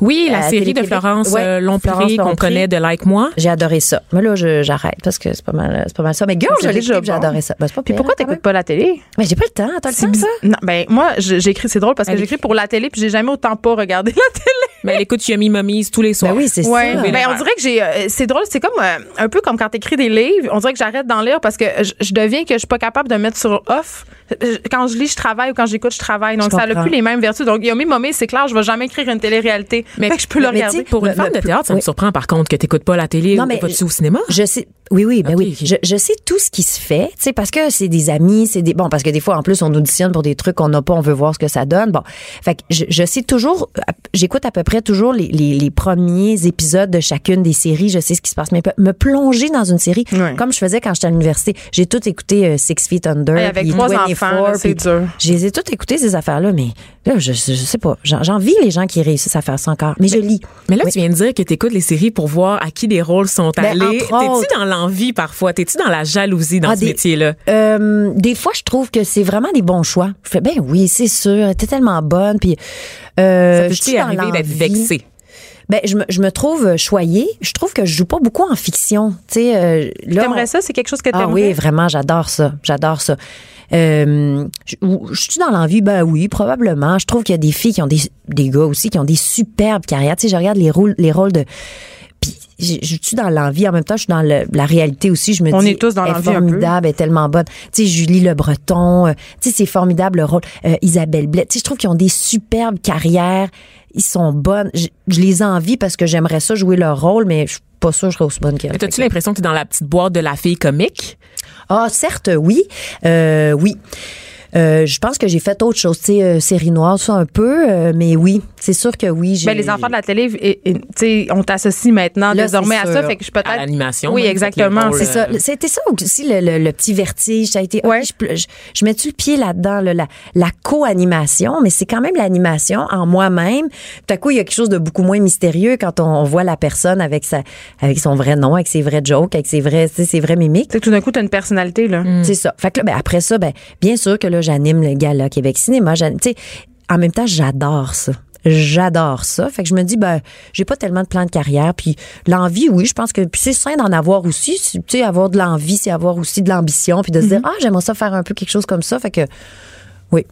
Oui, la série de. Florence Ouais, Lompré qu'on connaît de Like Moi. J'ai adoré ça. Mais là, je- j'arrête parce que c'est pas mal, c'est pas mal ça. Mais girl, je l'ai j'ai bon. adoré ça. Ben, c'est pas Puis pire, pourquoi hein, t'écoutes pas la télé? Mais j'ai pas le temps. T'as le temps, ça? Non, ben moi, j'écris, c'est drôle parce que j'écris pour la télé puis j'ai jamais autant pas regardé (laughs) la télé. Mais elle écoute Yummy Mummies tous les soirs. Ben oui, c'est Ouais, ça. ben, on dirait que j'ai. euh, c'est drôle, c'est comme euh, un peu comme quand t'écris des livres. On dirait que j'arrête d'en lire parce que je, je deviens que je suis pas capable de mettre sur off. Je- Quand je lis, je travaille ou quand j'écoute, je travaille. Donc Je ça n'a plus les mêmes vertus. Donc Yomi Momé, c'est clair, je vais jamais écrire une télé-réalité. Mais- Mais que je peux le mais regarder. tu Pour une Le- femme de théâtre, ça oui. me surprend par contre que t'écoutes pas la télé Non, ou mais vas-tu au cinéma? Je sais. Oui, oui, ben oui. Je, je sais tout ce qui se fait, tu sais, parce que c'est des amis, c'est des bon, parce que des fois en plus on auditionne pour des trucs qu'on n'a pas, on veut voir ce que ça donne. Bon, fait que je, je sais toujours, j'écoute à peu près toujours les, les, les premiers épisodes de chacune des séries. Je sais ce qui se passe, mais me plonger dans une série, comme je faisais quand j'étais à l'université, j'ai tout écouté euh, Six Feet Under, Hey, avec trois 24, enfants, c'est dur. Je les ai toutes écoutées ces affaires-là, mais là, je, je, sais pas, J'en- j'envie les gens qui réussissent à faire ça encore, mais je lis. Mais là, Oui. tu viens de dire que tu écoutes les séries pour voir à qui les rôles sont Ben, allés. T'es-tu dans l'envie parfois? T'es-tu dans la jalousie dans Ah, ce des- métier-là? Euh, des fois, je trouve que c'est vraiment des bons choix. Je fais, ben oui, c'est sûr, t'es tellement bonne. Puis, euh, Ça peut arrivé d'être vexé. Ben, je me, je me trouve choyée. Je trouve que je joue pas beaucoup en fiction. Tu sais, euh. T'aimerais on- ça? C'est quelque chose que Ah t'aimerais? oui, vraiment, j'adore ça. J'adore ça. Euh, je suis dans l'envie, ben oui, probablement. Je trouve qu'il y a des filles qui ont des, des gars aussi qui ont des superbes carrières. Tu sais, je regarde les rôles, les rôles de. Je, je suis dans l'envie? En même temps, je suis dans le- la réalité aussi. Je me On dis, est tous dans elle est l'envie un peu. formidable, elle est tellement bonne. Tu sais, Julie Le Breton. euh, tu sais, c'est formidable le rôle. Euh, Isabelle Blais. Tu sais, je trouve qu'ils ont des superbes carrières. Ils sont bonnes. Je, je les envie parce que j'aimerais ça jouer leur rôle, mais je, pas sûr que je serais aussi bonne qu'elle. Mais T'as-tu l'impression que t'es dans la petite boîte de la fille comique? Ah, certes, oui. Euh, oui. Euh, je pense que j'ai fait autre chose, tu sais, euh, série noire, ça un peu, euh, mais oui, c'est sûr que oui. j'ai- Ben, les enfants de la télé, et- et, tu sais, on t'associe maintenant Là, désormais à ça. Fait que je peut-être. À l'animation, Oui, même, exactement. C'est ça. C'était ça aussi, le, le- le petit vertige. Ça a été, Ouais. je, je, je mets-tu le pied là-dedans, là, la, la co-animation, mais c'est quand même l'animation en moi-même. Tout à coup, il y a quelque chose de beaucoup moins mystérieux quand on, on voit la personne avec sa, avec son vrai nom, avec ses vrais jokes, avec ses vrais, ses vraies mimiques. Tu sais, tout d'un coup, t'as une personnalité, là. C'est ça. Fait que là, ben, après ça, ben, bien sûr que là, j'anime le gala Québec Cinéma. J'anime- Tu sais, en même temps, j'adore ça. J'adore ça. Fait que je me dis, ben, j'ai pas tellement de plan de carrière. Puis l'envie, oui, je pense que c'est sain d'en avoir aussi. Tu sais, avoir de l'envie, c'est avoir aussi de l'ambition. Puis de se dire, ah, j'aimerais ça faire un peu quelque chose comme ça. Fait que, oui.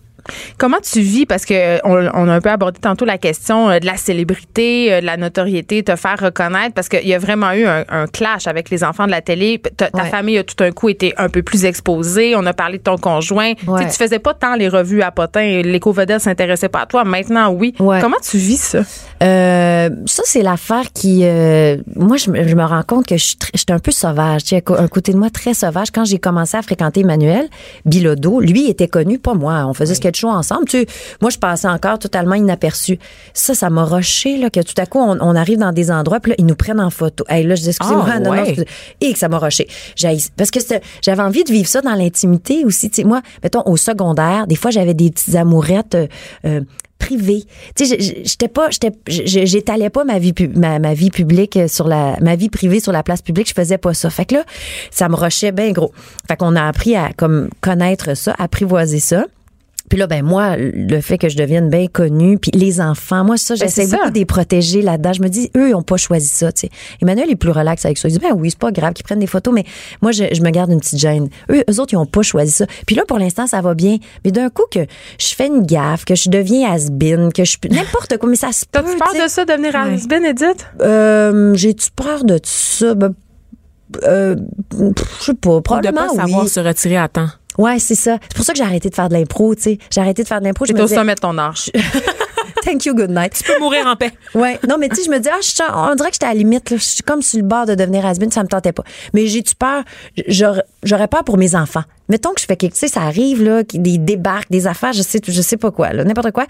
Comment tu vis, parce que euh, on, on a un peu abordé tantôt la question euh, de la célébrité, euh, de la notoriété, te faire reconnaître, parce qu'il y a vraiment eu un, un clash avec les enfants de la télé. Ta, ta Ouais. famille a tout d'un coup été un peu plus exposée. On a parlé de ton conjoint. Ouais. Tu sais, Tu faisais pas tant les revues à potin. L'éco-vedette s'intéressait pas à toi. Maintenant, oui. Ouais. Comment tu vis ça? Euh, ça, c'est l'affaire qui. euh, moi, je, me- je me rends compte que je suis tr- j'étais un peu sauvage. Tu sais, un côté de moi très sauvage. Quand j'ai commencé à fréquenter Emmanuel Bilodeau, lui était connu, pas moi. On faisait sketch show ensemble. Tu sais, moi, je passais encore totalement inaperçu. Ça, ça m'a rushé, là, que tout à coup, on, on arrive dans des endroits, puis là, ils nous prennent en photo. Hey, là, je dis, excusez-moi, Ah, non, non, ouais. excusez- et que ça m'a rushé. J'ai- Parce que j'avais envie de vivre ça dans l'intimité aussi. Tu sais, moi, mettons, au secondaire, des fois, j'avais des petites amourettes euh, privées. Tu sais, j'étais pas, j'étalais pas ma vie, ma, ma vie publique sur la, ma vie privée sur la place publique. Je faisais pas ça. Fait que là, ça me rushait bien gros. Fait qu'on a appris à comme connaître ça, apprivoiser ça. Puis là, ben moi, le fait que je devienne bien connue, puis les enfants, moi ça, j'essaie Ben, ça. beaucoup de les protéger là-dedans. Je me dis, eux, ils n'ont pas choisi ça. Tu sais. Emmanuel est plus relax avec ça. Il dit, ben oui, c'est pas grave qu'ils prennent des photos, mais moi, je, je me garde une petite gêne. Eux, eux autres, ils n'ont pas choisi ça. Puis là, pour l'instant, ça va bien. Mais d'un coup, que je fais une gaffe, que je deviin has-been, que je n'importe quoi, mais ça se peut. T'as-tu peur de ça, devenir has-been, Edith? Euh, J'ai-tu peur de ça? Ben, euh, je sais pas, Ou de probablement pas savoir oui. se retirer à temps. Ouais, c'est ça. C'est pour ça que j'ai arrêté de faire de l'impro, tu sais. J'ai arrêté de faire de l'impro. Me au sommet de ton âge. (laughs) thank you, good night. Tu peux mourir en paix. Ouais, non, mais tu sais, je me dis, ah, je suis- on dirait que j'étais à la limite, là. Je suis comme sur le bord de devenir has ça me tentait pas. Mais j'ai-tu peur? J'aurais peur pour mes enfants. Mettons que je fais quelque chose, tu sais, ça arrive, là, qu'ils- des débarques, des affaires, je sais, je sais pas quoi, là, n'importe quoi.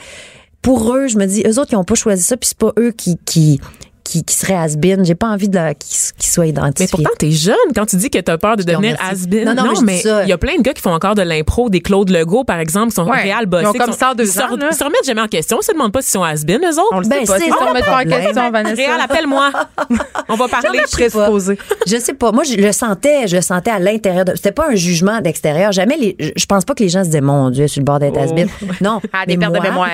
Pour eux, je me dis, eux autres, ils ont pas choisi ça, puis c'est pas eux qui, qui, qui, qui seraient has-been. J'ai pas envie de la- qu'ils qu'ils soient Mais pourtant, t'es jeune quand tu dis que t'as peur de devenir has-been. Non, non, mais je il y a plein de gars qui font encore de l'impro, des Claude Legault, par exemple, qui sont Ouais. réels Ils bossés. ont qui comme sont- ça deux ils se ans. Ils se remettent jamais en question. Ils se demandent pas s'ils sont has-been, eux On le autres. sait Ben, pas. on le met pas en question, Vanessa. Réal, appelle-moi. (laughs) On va parler. Je. Présupposé. Je sais pas. Moi, je le sentais, je le sentais à l'intérieur. de- C'était pas un jugement d'extérieur. Jamais les. Je je pense pas que les gens se disaient, mon Dieu, sur le bord d'être has-been. (laughs) Non. Ah, des pertes de moi- mémoire.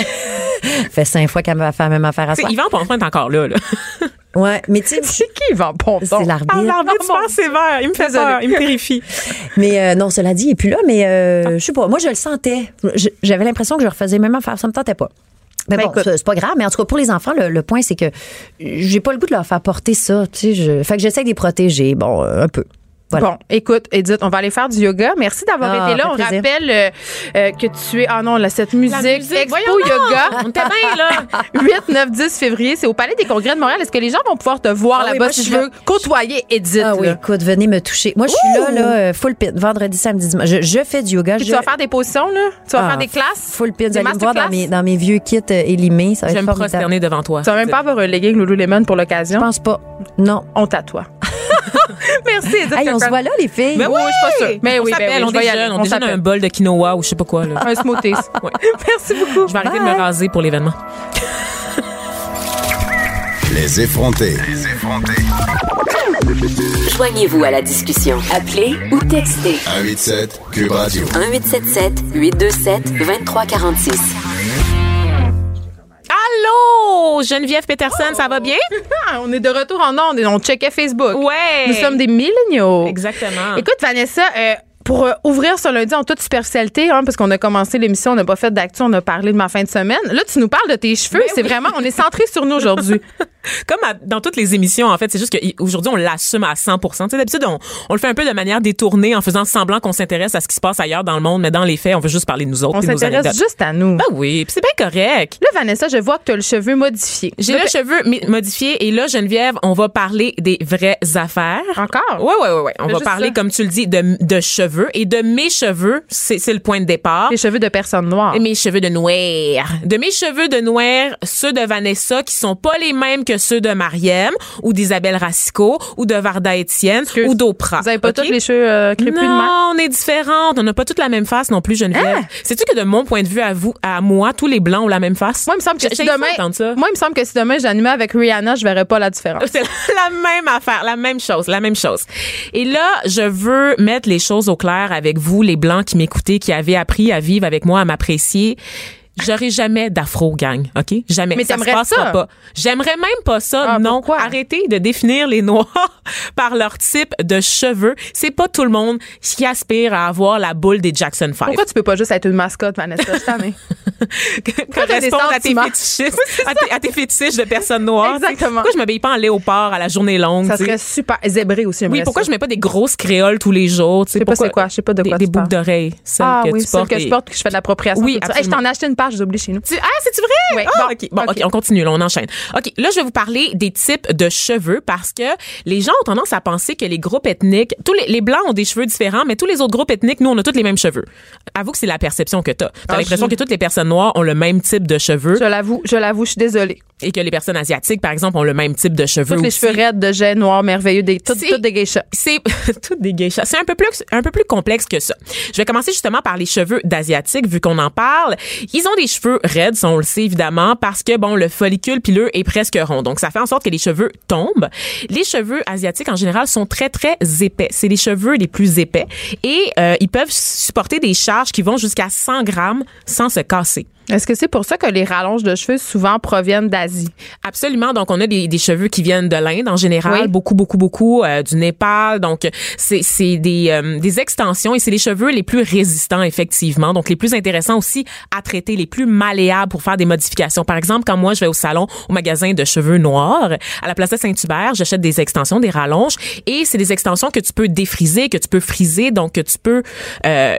(laughs) Fait cinq fois qu'elle m'a fait la même affaire à soi. Yvan Ponfin est encore là. Là. (laughs) Ouais. Mais tu sais, C'est qui Yvan Ponton? c'est l'arbitre. Ah, l'arbitre super sévère. Il me fait peur. Il me terrifie. (laughs) Mais euh, non, cela dit, il est plus là, mais Ah. euh, je sais pas. Moi, je le sentais. J'avais l'impression que je refaisais même affaire. Ça me tentait pas. Mais Ben, bon, c'est pas grave. Mais en tout cas, pour les enfants, le, le point, c'est que j'ai pas le goût de leur faire porter ça. Tu sais, je, fait que j'essaie de les protéger. Bon, euh, un peu. Voilà. Bon, écoute, Edith, on va aller faire du yoga. Merci d'avoir Ah, été là. On plaisir. rappelle euh, euh, que tu es. Ah non, là, cette musique. musique, Expo voyons. Yoga. On était bien, là. 8, 9, 10 février. C'est au Palais des Congrès de Montréal. Est-ce que les gens vont pouvoir te voir Ah là-bas si je je veux côtoyer Edith? Ah oui, là? écoute, venez me toucher. Moi, je suis là, là, euh, full pin, vendredi, samedi, dimanche. Je, je fais du yoga. Puis je, tu vas faire des positions, là? Tu vas Ah, faire des classes? Full pin. Vous allez me voir dans mes, dans mes vieux kits euh, élimés. Ça va Je vais être me prosterner devant toi. Tu vas même pas avoir un legging Lululemon pour Je l'occasion? pense pas. Non. On t'attoie. (laughs) Merci, Edith. Hey, on se voit là, les filles. Mais Oui, je suis pas sûre. Mais on oui, ben oui, on déjeune, on On déjeune un bol de quinoa ou je sais pas quoi. Là. Un smoothie. (laughs) Ouais. (laughs) Merci beaucoup. Je vais arrêter de me raser pour l'événement. Les effrontés. Joignez-vous à la discussion. Appelez ou textez 187 Cube Radio. 1877 827 2346. Allô, Geneviève Peterson, ça va bien? (laughs) On est de retour en ondes et on checkait Facebook. Ouais. Nous sommes des milléniaux. Exactement. Écoute, Vanessa, euh, pour euh, ouvrir ce lundi en toute superficialité, hein, parce qu'on a commencé l'émission, on n'a pas fait d'actu, on a parlé de ma fin de semaine. Là, tu nous parles de tes cheveux. Ben c'est vraiment, on est centré sur nous aujourd'hui. (laughs) Comme à- dans toutes les émissions, en fait, c'est juste qu'aujourd'hui, on l'assume à 100 Tu sais, D'habitude, on, on le fait un peu de manière détournée en faisant semblant qu'on s'intéresse à ce qui se passe ailleurs dans le monde, mais dans les faits, on veut juste parler de nous autres. On s'intéresse juste à nous. Ben oui, puis c'est bien correct. Là, Vanessa, je vois que tu as le cheveu modifié. J'ai le cheveu modifié et là, Geneviève, on va parler des vraies affaires. Encore? Oui, oui, oui, oui. On va parler, ça. comme tu le dis, de, de cheveux et de mes cheveux. C'est le point de départ. Les cheveux de personne noire. Et mes cheveux de noir. De mes cheveux de noir, ceux de Vanessa qui sont pas les mêmes que ceux de Mariem ou d'Isabelle Racicot ou de Varda Étienne Excuse. ou d'Oprah. Vous avez pas OK? tous les cheveux euh, crépus de non, on est différentes. On n'a pas toutes la même face non plus, Geneviève. Hein? Sais-tu que de mon point de vue à vous, à moi, tous les blancs ont la même face? Moi, il me semble que si demain, ça. moi, il me semble que si demain j'animais avec Rihanna, je verrais pas la différence. (laughs) C'est la même affaire, la même chose, la même chose. Et là, je veux mettre les choses au clair avec vous, les blancs qui m'écoutez, qui avez appris à vivre avec moi, à m'apprécier. J'aurai jamais d'afro gang, OK? Jamais. Mais ça se passera ça? pas. J'aimerais même pas ça, Ah, non. pourquoi? Arrêtez de définir les noirs (laughs) par leur type de cheveux. C'est pas tout le monde qui aspire à avoir la boule des Jackson 5. Pourquoi tu peux pas juste être une mascotte, Vanessa? Je correspondre (laughs) à tes fétichistes, (laughs) à tes, à tes fétiches de personnes noires. Exactement. Pourquoi je m'habille pas en léopard à la journée longue? Ça tu sais? serait super. Zébré aussi, Oui, pourquoi ça. je mets pas des grosses créoles tous les jours? Tu sais, pas c'est quoi, je sais pas de des, quoi Des tu boucles d'oreilles, Ah que oui, tu portes. que je porte, que je fais de l'appropriation Oui, je t'en ai acheté une paire, oublié chez nous. Tu- Ah, c'est-tu vrai? Oui, Ah, bon, OK. Bon, OK. OK, on continue, là, on enchaîne. OK, là, je vais vous parler des types de cheveux parce que les gens ont tendance à penser que les groupes ethniques, tous les, les blancs ont des cheveux différents, mais tous les autres groupes ethniques, nous, on a tous les mêmes cheveux. Avoue que c'est la perception que t'as. T'as Ah, l'impression je- que toutes les personnes noires ont le même type de cheveux Je l'avoue, je l'avoue, je suis désolée. Et que les personnes asiatiques, par exemple, ont le même type de cheveux Toutes les aussi. cheveux raides de jet noir merveilleux, des, toutes, C'est- toutes des geishas. c'est (laughs) toutes des geishas. C'est un peu plus un peu plus complexe que ça. Je vais commencer justement par les cheveux d'asiatiques vu qu'on en parle. Ils ont des cheveux raides, on le sait évidemment parce que bon le follicule pileux est presque rond. Donc ça fait en sorte que les cheveux tombent. Les cheveux asiatiques en général sont très très épais. C'est les cheveux les plus épais et euh, ils peuvent supporter des charges qui vont jusqu'à 100 grammes sans se casser. Est-ce que c'est pour ça que les rallonges de cheveux souvent proviennent d'Asie? Absolument. Donc, on a des, des cheveux qui viennent de l'Inde en général, Oui. beaucoup, beaucoup, beaucoup, euh, du Népal. Donc, c'est c'est des, euh, des extensions et c'est les cheveux les plus résistants, effectivement. Donc, les plus intéressants aussi à traiter, les plus malléables pour faire des modifications. Par exemple, quand moi, je vais au salon, au magasin de cheveux noirs, à la place de Saint-Hubert, j'achète des extensions, des rallonges et c'est des extensions que tu peux défriser, que tu peux friser, donc que tu peux, euh,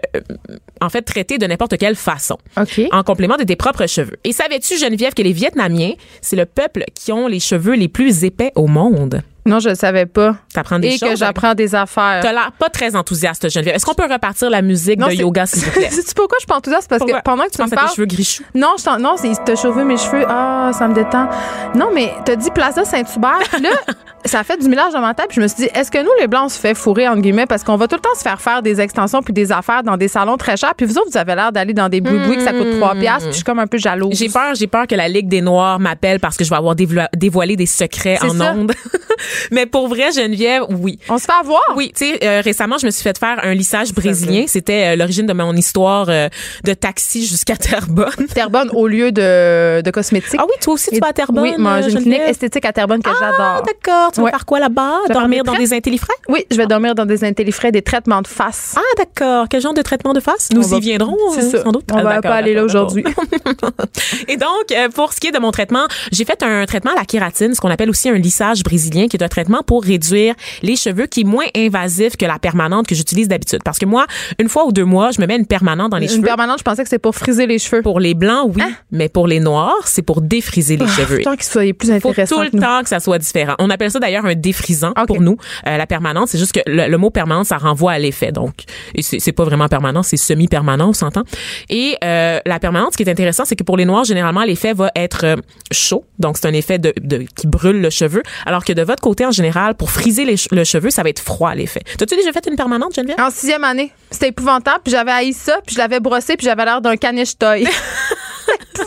en fait, traiter de n'importe quelle façon OK. en complément de tes propres cheveux. Et savais-tu, Geneviève, que les Vietnamiens, c'est le peuple qui ont les cheveux les plus épais au monde? Non, je le savais pas. T'apprends des Et choses. que j'apprends des affaires. T'as l'air pas très enthousiaste, Geneviève. Est-ce qu'on peut repartir la musique Non, de yoga, s'il vous plaît? (laughs) Sais-tu pourquoi je suis pas enthousiaste? Parce Pourquoi? que pendant que tu, penses me à tes parles. cheveux grichous? Non, je t'en- non, c'est t'as chauffé mes cheveux. Ah, ça me détend. Non, mais t'as dit Plaza Saint-Hubert. Là, (laughs) ça a fait du millage dans ma tête. Puis je me suis dit, est-ce que nous, les Blancs, on se fait fourrer, entre guillemets, parce qu'on va tout le temps se faire faire des extensions puis des affaires dans des salons très chers. Puis vous autres, vous avez l'air d'aller dans des boui que ça coûte 3 piastres. Puis je suis comme un peu jalouse. J'ai peur, j'ai peur que la Ligue des Noirs m'appelle parce que je vais avoir dévoilé, des secrets en ça. ondes. (laughs) Mais pour vrai, Geneviève, oui. On se fait avoir. Oui, tu sais, euh, récemment, je me suis fait faire un lissage brésilien. C'était euh, l'origine de mon histoire euh, de taxi jusqu'à (laughs) Terrebonne. Terrebonne au lieu de, de cosmétiques. Ah oui, toi aussi, tu Et- vas à Terrebonne? Oui, moi, j'ai euh, une clinique Geneviève? esthétique à Terrebonne que Ah, j'adore. d'accord. Tu vas faire quoi là-bas? Dormir dans des intellifrais? Oui, je vais dormir dans des intellifrais, des traitements de face. Ah, d'accord. Quel genre de traitement de face? Nous On va- y viendrons, euh, ça. sans doute. On Ah, va pas aller là aujourd'hui. (laughs) Et donc, euh, pour ce qui est de mon traitement, j'ai fait un traitement à la kératine, ce qu'on appelle aussi un lissage brésilien, qui est un traitement pour réduire les cheveux, qui est moins invasif que la permanente que j'utilise d'habitude. Parce que moi, une fois ou deux mois, je me mets une permanente dans les Une cheveux. permanente, je pensais que c'est pour friser les cheveux. Pour les blancs, oui, mais pour les noirs, c'est pour défriser les cheveux. Tant qu'ils soient plus faut intéressants tout le temps que ça soit différent. On appelle ça d'ailleurs un défrisant pour nous. Euh, la permanente, c'est juste que le, le mot permanente, ça renvoie à l'effet. Donc, c'est pas vraiment permanent, c'est semi-permanent, on s'entend. Et euh, la permanente, ce qui est intéressant, c'est que pour les noirs, généralement, l'effet va être euh, chaud. Donc, c'est un effet de, de- qui brûle le cheveu. Alors que de votre côté, en général, pour friser les le cheveu, ça va être froid, l'effet. T'as-tu déjà fait une permanente, Geneviève? En sixième année, c'était épouvantable, puis j'avais haï ça, puis je l'avais brossé, puis j'avais l'air d'un caniche toy. (laughs)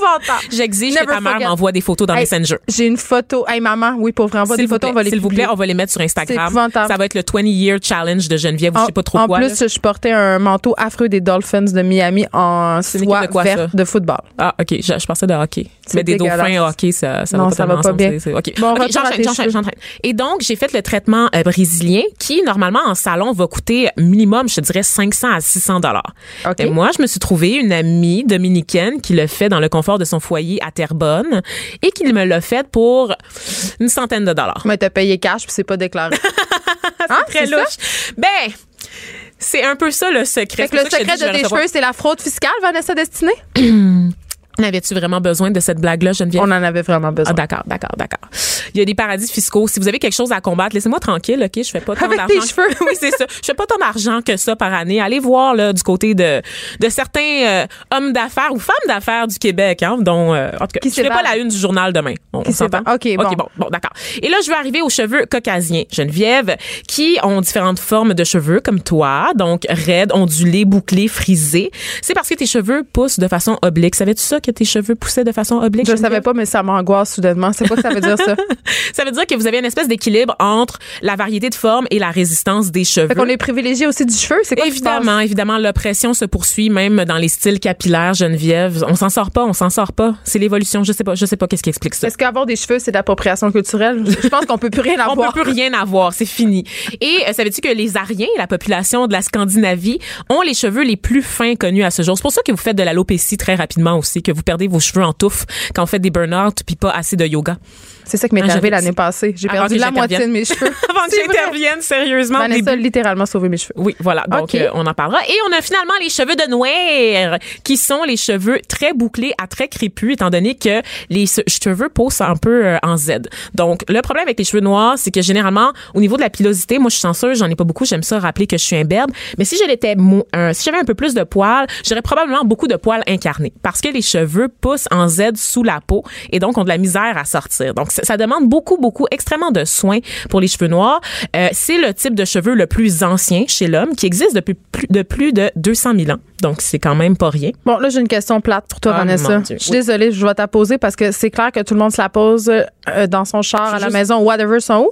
épouvantable. (laughs) J'exige que ta mère m'envoie des photos dans Hey, Messenger. J'ai une photo. Hey, maman, oui, pour vrai, envoie des photos, on va les s'il vous plaît, on va les mettre sur Instagram. Ça va être le 20 Year Challenge de Geneviève, ou je En, sais pas trop en quoi. plus, là. je portais un manteau affreux des Dolphins de Miami en soie de quoi, verte ça? de football. Ah, OK. Je, je pensais de hockey. Mais des dauphins, ok, ça, ça Non, va pas ça va pas bien. c'est- c'est- ok. Bon, Ok, retour à j'enchaîne, j'enchaîne. Et donc, j'ai fait le traitement euh, brésilien qui, normalement, en salon, va coûter minimum, je te dirais, 500 à 600 dollars. OK. Et moi, je me suis trouvé une amie dominicaine qui le fait dans le confort de son foyer à Terrebonne et qui me l'a fait pour une centaine de dollars. Mais t'as payé cash puis c'est pas déclaré. (laughs) Hein, Très c'est ça? louche. Ben, c'est un peu ça le secret. Fait que C'est le secret de tes cheveux, c'est la fraude fiscale, Vanessa Destinée? (clears throat) Avais-tu vraiment besoin de cette blague-là, Geneviève? On en avait vraiment besoin. Ah, d'accord, d'accord, d'accord. Il y a des paradis fiscaux. Si vous avez quelque chose à combattre, laissez-moi tranquille, OK? Je fais pas tant Avec d'argent. tes cheveux. (laughs) oui, c'est ça. Je fais pas tant d'argent que ça par année. Allez voir, là, du côté de, de certains euh, hommes d'affaires ou femmes d'affaires du Québec, hein, dont, euh, en tout cas, Qui je pas la une du journal demain. On, on s'entend? OK, bon. OK, bon, bon, d'accord. Et là, je vais arriver aux cheveux caucasiens, Geneviève, qui ont différentes formes de cheveux, comme toi. Donc, raides, ondulés, bouclés, frisés. C'est parce que tes cheveux poussent de façon oblique. Savais-tu ça, que tes cheveux poussaient de façon oblique? Je le Geneviève? savais pas, mais ça m'angoisse soudainement. C'est quoi que ça veut dire, ça? (laughs) (laughs) Ça veut dire que vous avez une espèce d'équilibre entre la variété de formes et la résistance des cheveux. Fait qu'on est privilégié aussi du cheveu. C'est quoi? Évidemment, évidemment, l'oppression se poursuit même dans les styles capillaires, Geneviève. On s'en sort pas, on s'en sort pas. C'est l'évolution. Je sais pas, je sais pas qu'est-ce qui explique ça. Est-ce qu'avoir des cheveux, c'est de l'appropriation culturelle? (laughs) Je pense qu'on peut plus rien On avoir. peut plus rien avoir, c'est fini. Et euh, savais-tu que les Ariens, la population de la Scandinavie, ont les cheveux les plus fins connus à ce jour? C'est pour ça que vous faites de l'alopécie très rapidement aussi, que vous perdez vos cheveux en touffe quand vous faites des burn-out puis pas assez de yoga. C'est ça qui m'est Ah, arrivé l'année passée. J'ai Avant perdu la moitié de mes cheveux. (laughs) Avant que j'intervienne sérieusement, Vanessa a littéralement sauvé mes cheveux. Oui, voilà. Donc, euh, on en parlera. Et on a finalement les cheveux de noir, qui sont les cheveux très bouclés à très crépus, étant donné que les cheveux poussent un peu euh, en Z. Donc, le problème avec les cheveux noirs, c'est que généralement, au niveau de la pilosité, moi, je suis chanceuse, j'en ai pas beaucoup, j'aime ça rappeler que je suis imberbe. Mais si je l'étais, un- si j'avais un peu plus de poils, j'aurais probablement beaucoup de poils incarnés. Parce que les cheveux poussent en Z sous la peau et donc ont de la misère à sortir. Donc, ça, demande beaucoup, beaucoup, extrêmement de soins pour les cheveux noirs. Euh, c'est le type de cheveux le plus ancien chez l'homme qui existe depuis plus de plus de 200 000 ans. Donc, c'est quand même pas rien. Bon, là, j'ai une question plate pour toi, Ah, Vanessa. Je suis Oui. désolée, je vais t'la poser parce que c'est clair que tout le monde se la pose euh, dans son char, à la juste- maison, whatever, sont où.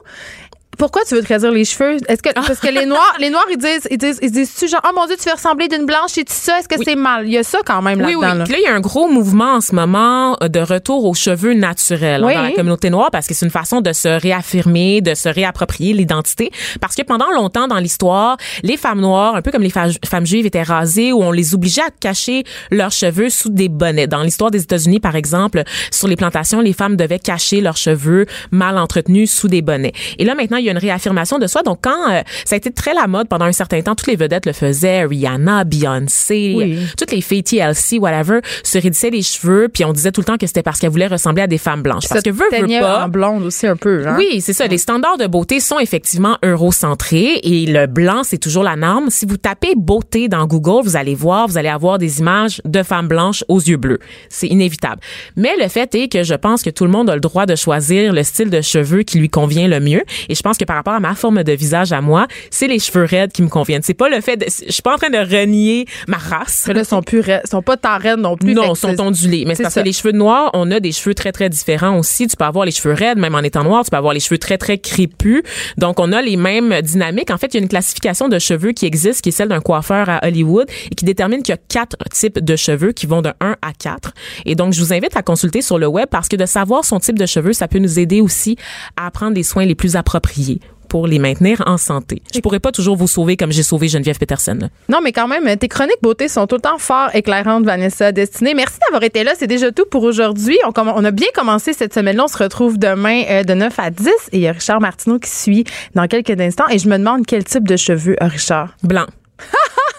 Pourquoi tu veux te réduire les cheveux? Est-ce que, parce que les (laughs) noirs, les noirs, ils disent, ils disent, ils disent, tu genre, oh mon Dieu, tu veux ressembler d'une blanche et tout ça? Est-ce que c'est mal? Il y a ça quand même Oui, là-dedans, oui. là. Puis là, il y a un gros mouvement en ce moment euh, de retour aux cheveux naturels hein, Oui. dans la communauté noire parce que c'est une façon de se réaffirmer, de se réapproprier l'identité. Parce que pendant longtemps dans l'histoire, les femmes noires, un peu comme les femmes juives, étaient rasées ou on les obligeait à cacher leurs cheveux sous des bonnets. Dans l'histoire des États-Unis, par exemple, sur les plantations, les femmes devaient cacher leurs cheveux mal entretenus sous des bonnets. Et là, maintenant, il y a une réaffirmation de soi. Donc, quand euh, ça a été très la mode pendant un certain temps, toutes les vedettes le faisaient, Rihanna, Beyoncé, Oui. toutes les filles TLC, whatever, se raidissaient les cheveux, puis on disait tout le temps que c'était parce qu'elles voulaient ressembler à des femmes blanches. Parce que veut, veut pas. en blonde aussi un peu, hein? Oui, c'est ça. Les standards de beauté sont effectivement eurocentrés et le blanc, c'est toujours la norme. Si vous tapez beauté dans Google, vous allez voir, vous allez avoir des images de femmes blanches aux yeux bleus. C'est inévitable. Mais le fait est que je pense que tout le monde a le droit de choisir le style de cheveux qui lui convient le mieux. Et je pense que par rapport à ma forme de visage à moi, c'est les cheveux raides qui me conviennent. C'est pas le fait de, je suis pas en train de renier ma race. Mais là, sont plus raides- sont pas tant raides non plus. Non, sont ondulés. Mais c'est parce ça. que les cheveux noirs, on a des cheveux très, très différents aussi. Tu peux avoir les cheveux raides, même en étant noir. Tu peux avoir les cheveux très, très crépus. Donc, on a les mêmes dynamiques. En fait, il y a une classification de cheveux qui existe, qui est celle d'un coiffeur à Hollywood et qui détermine qu'il y a quatre types de cheveux qui vont de 1 à 4. Et donc, je vous invite à consulter sur le web parce que de savoir son type de cheveux, ça peut nous aider aussi à prendre les soins les plus appropriés pour les maintenir en santé. Je pourrais pas toujours vous sauver comme j'ai sauvé Geneviève Peterson. là. Non, mais quand même, tes chroniques beauté sont tout le temps fort éclairantes, Vanessa Destinée. Merci d'avoir été là. C'est déjà tout pour aujourd'hui. On a bien commencé cette semaine-là. On se retrouve demain euh, de 9 à 10. Et il y a Richard Martineau qui suit dans quelques instants. Et je me demande quel type de cheveux a Richard. Blanc. (laughs)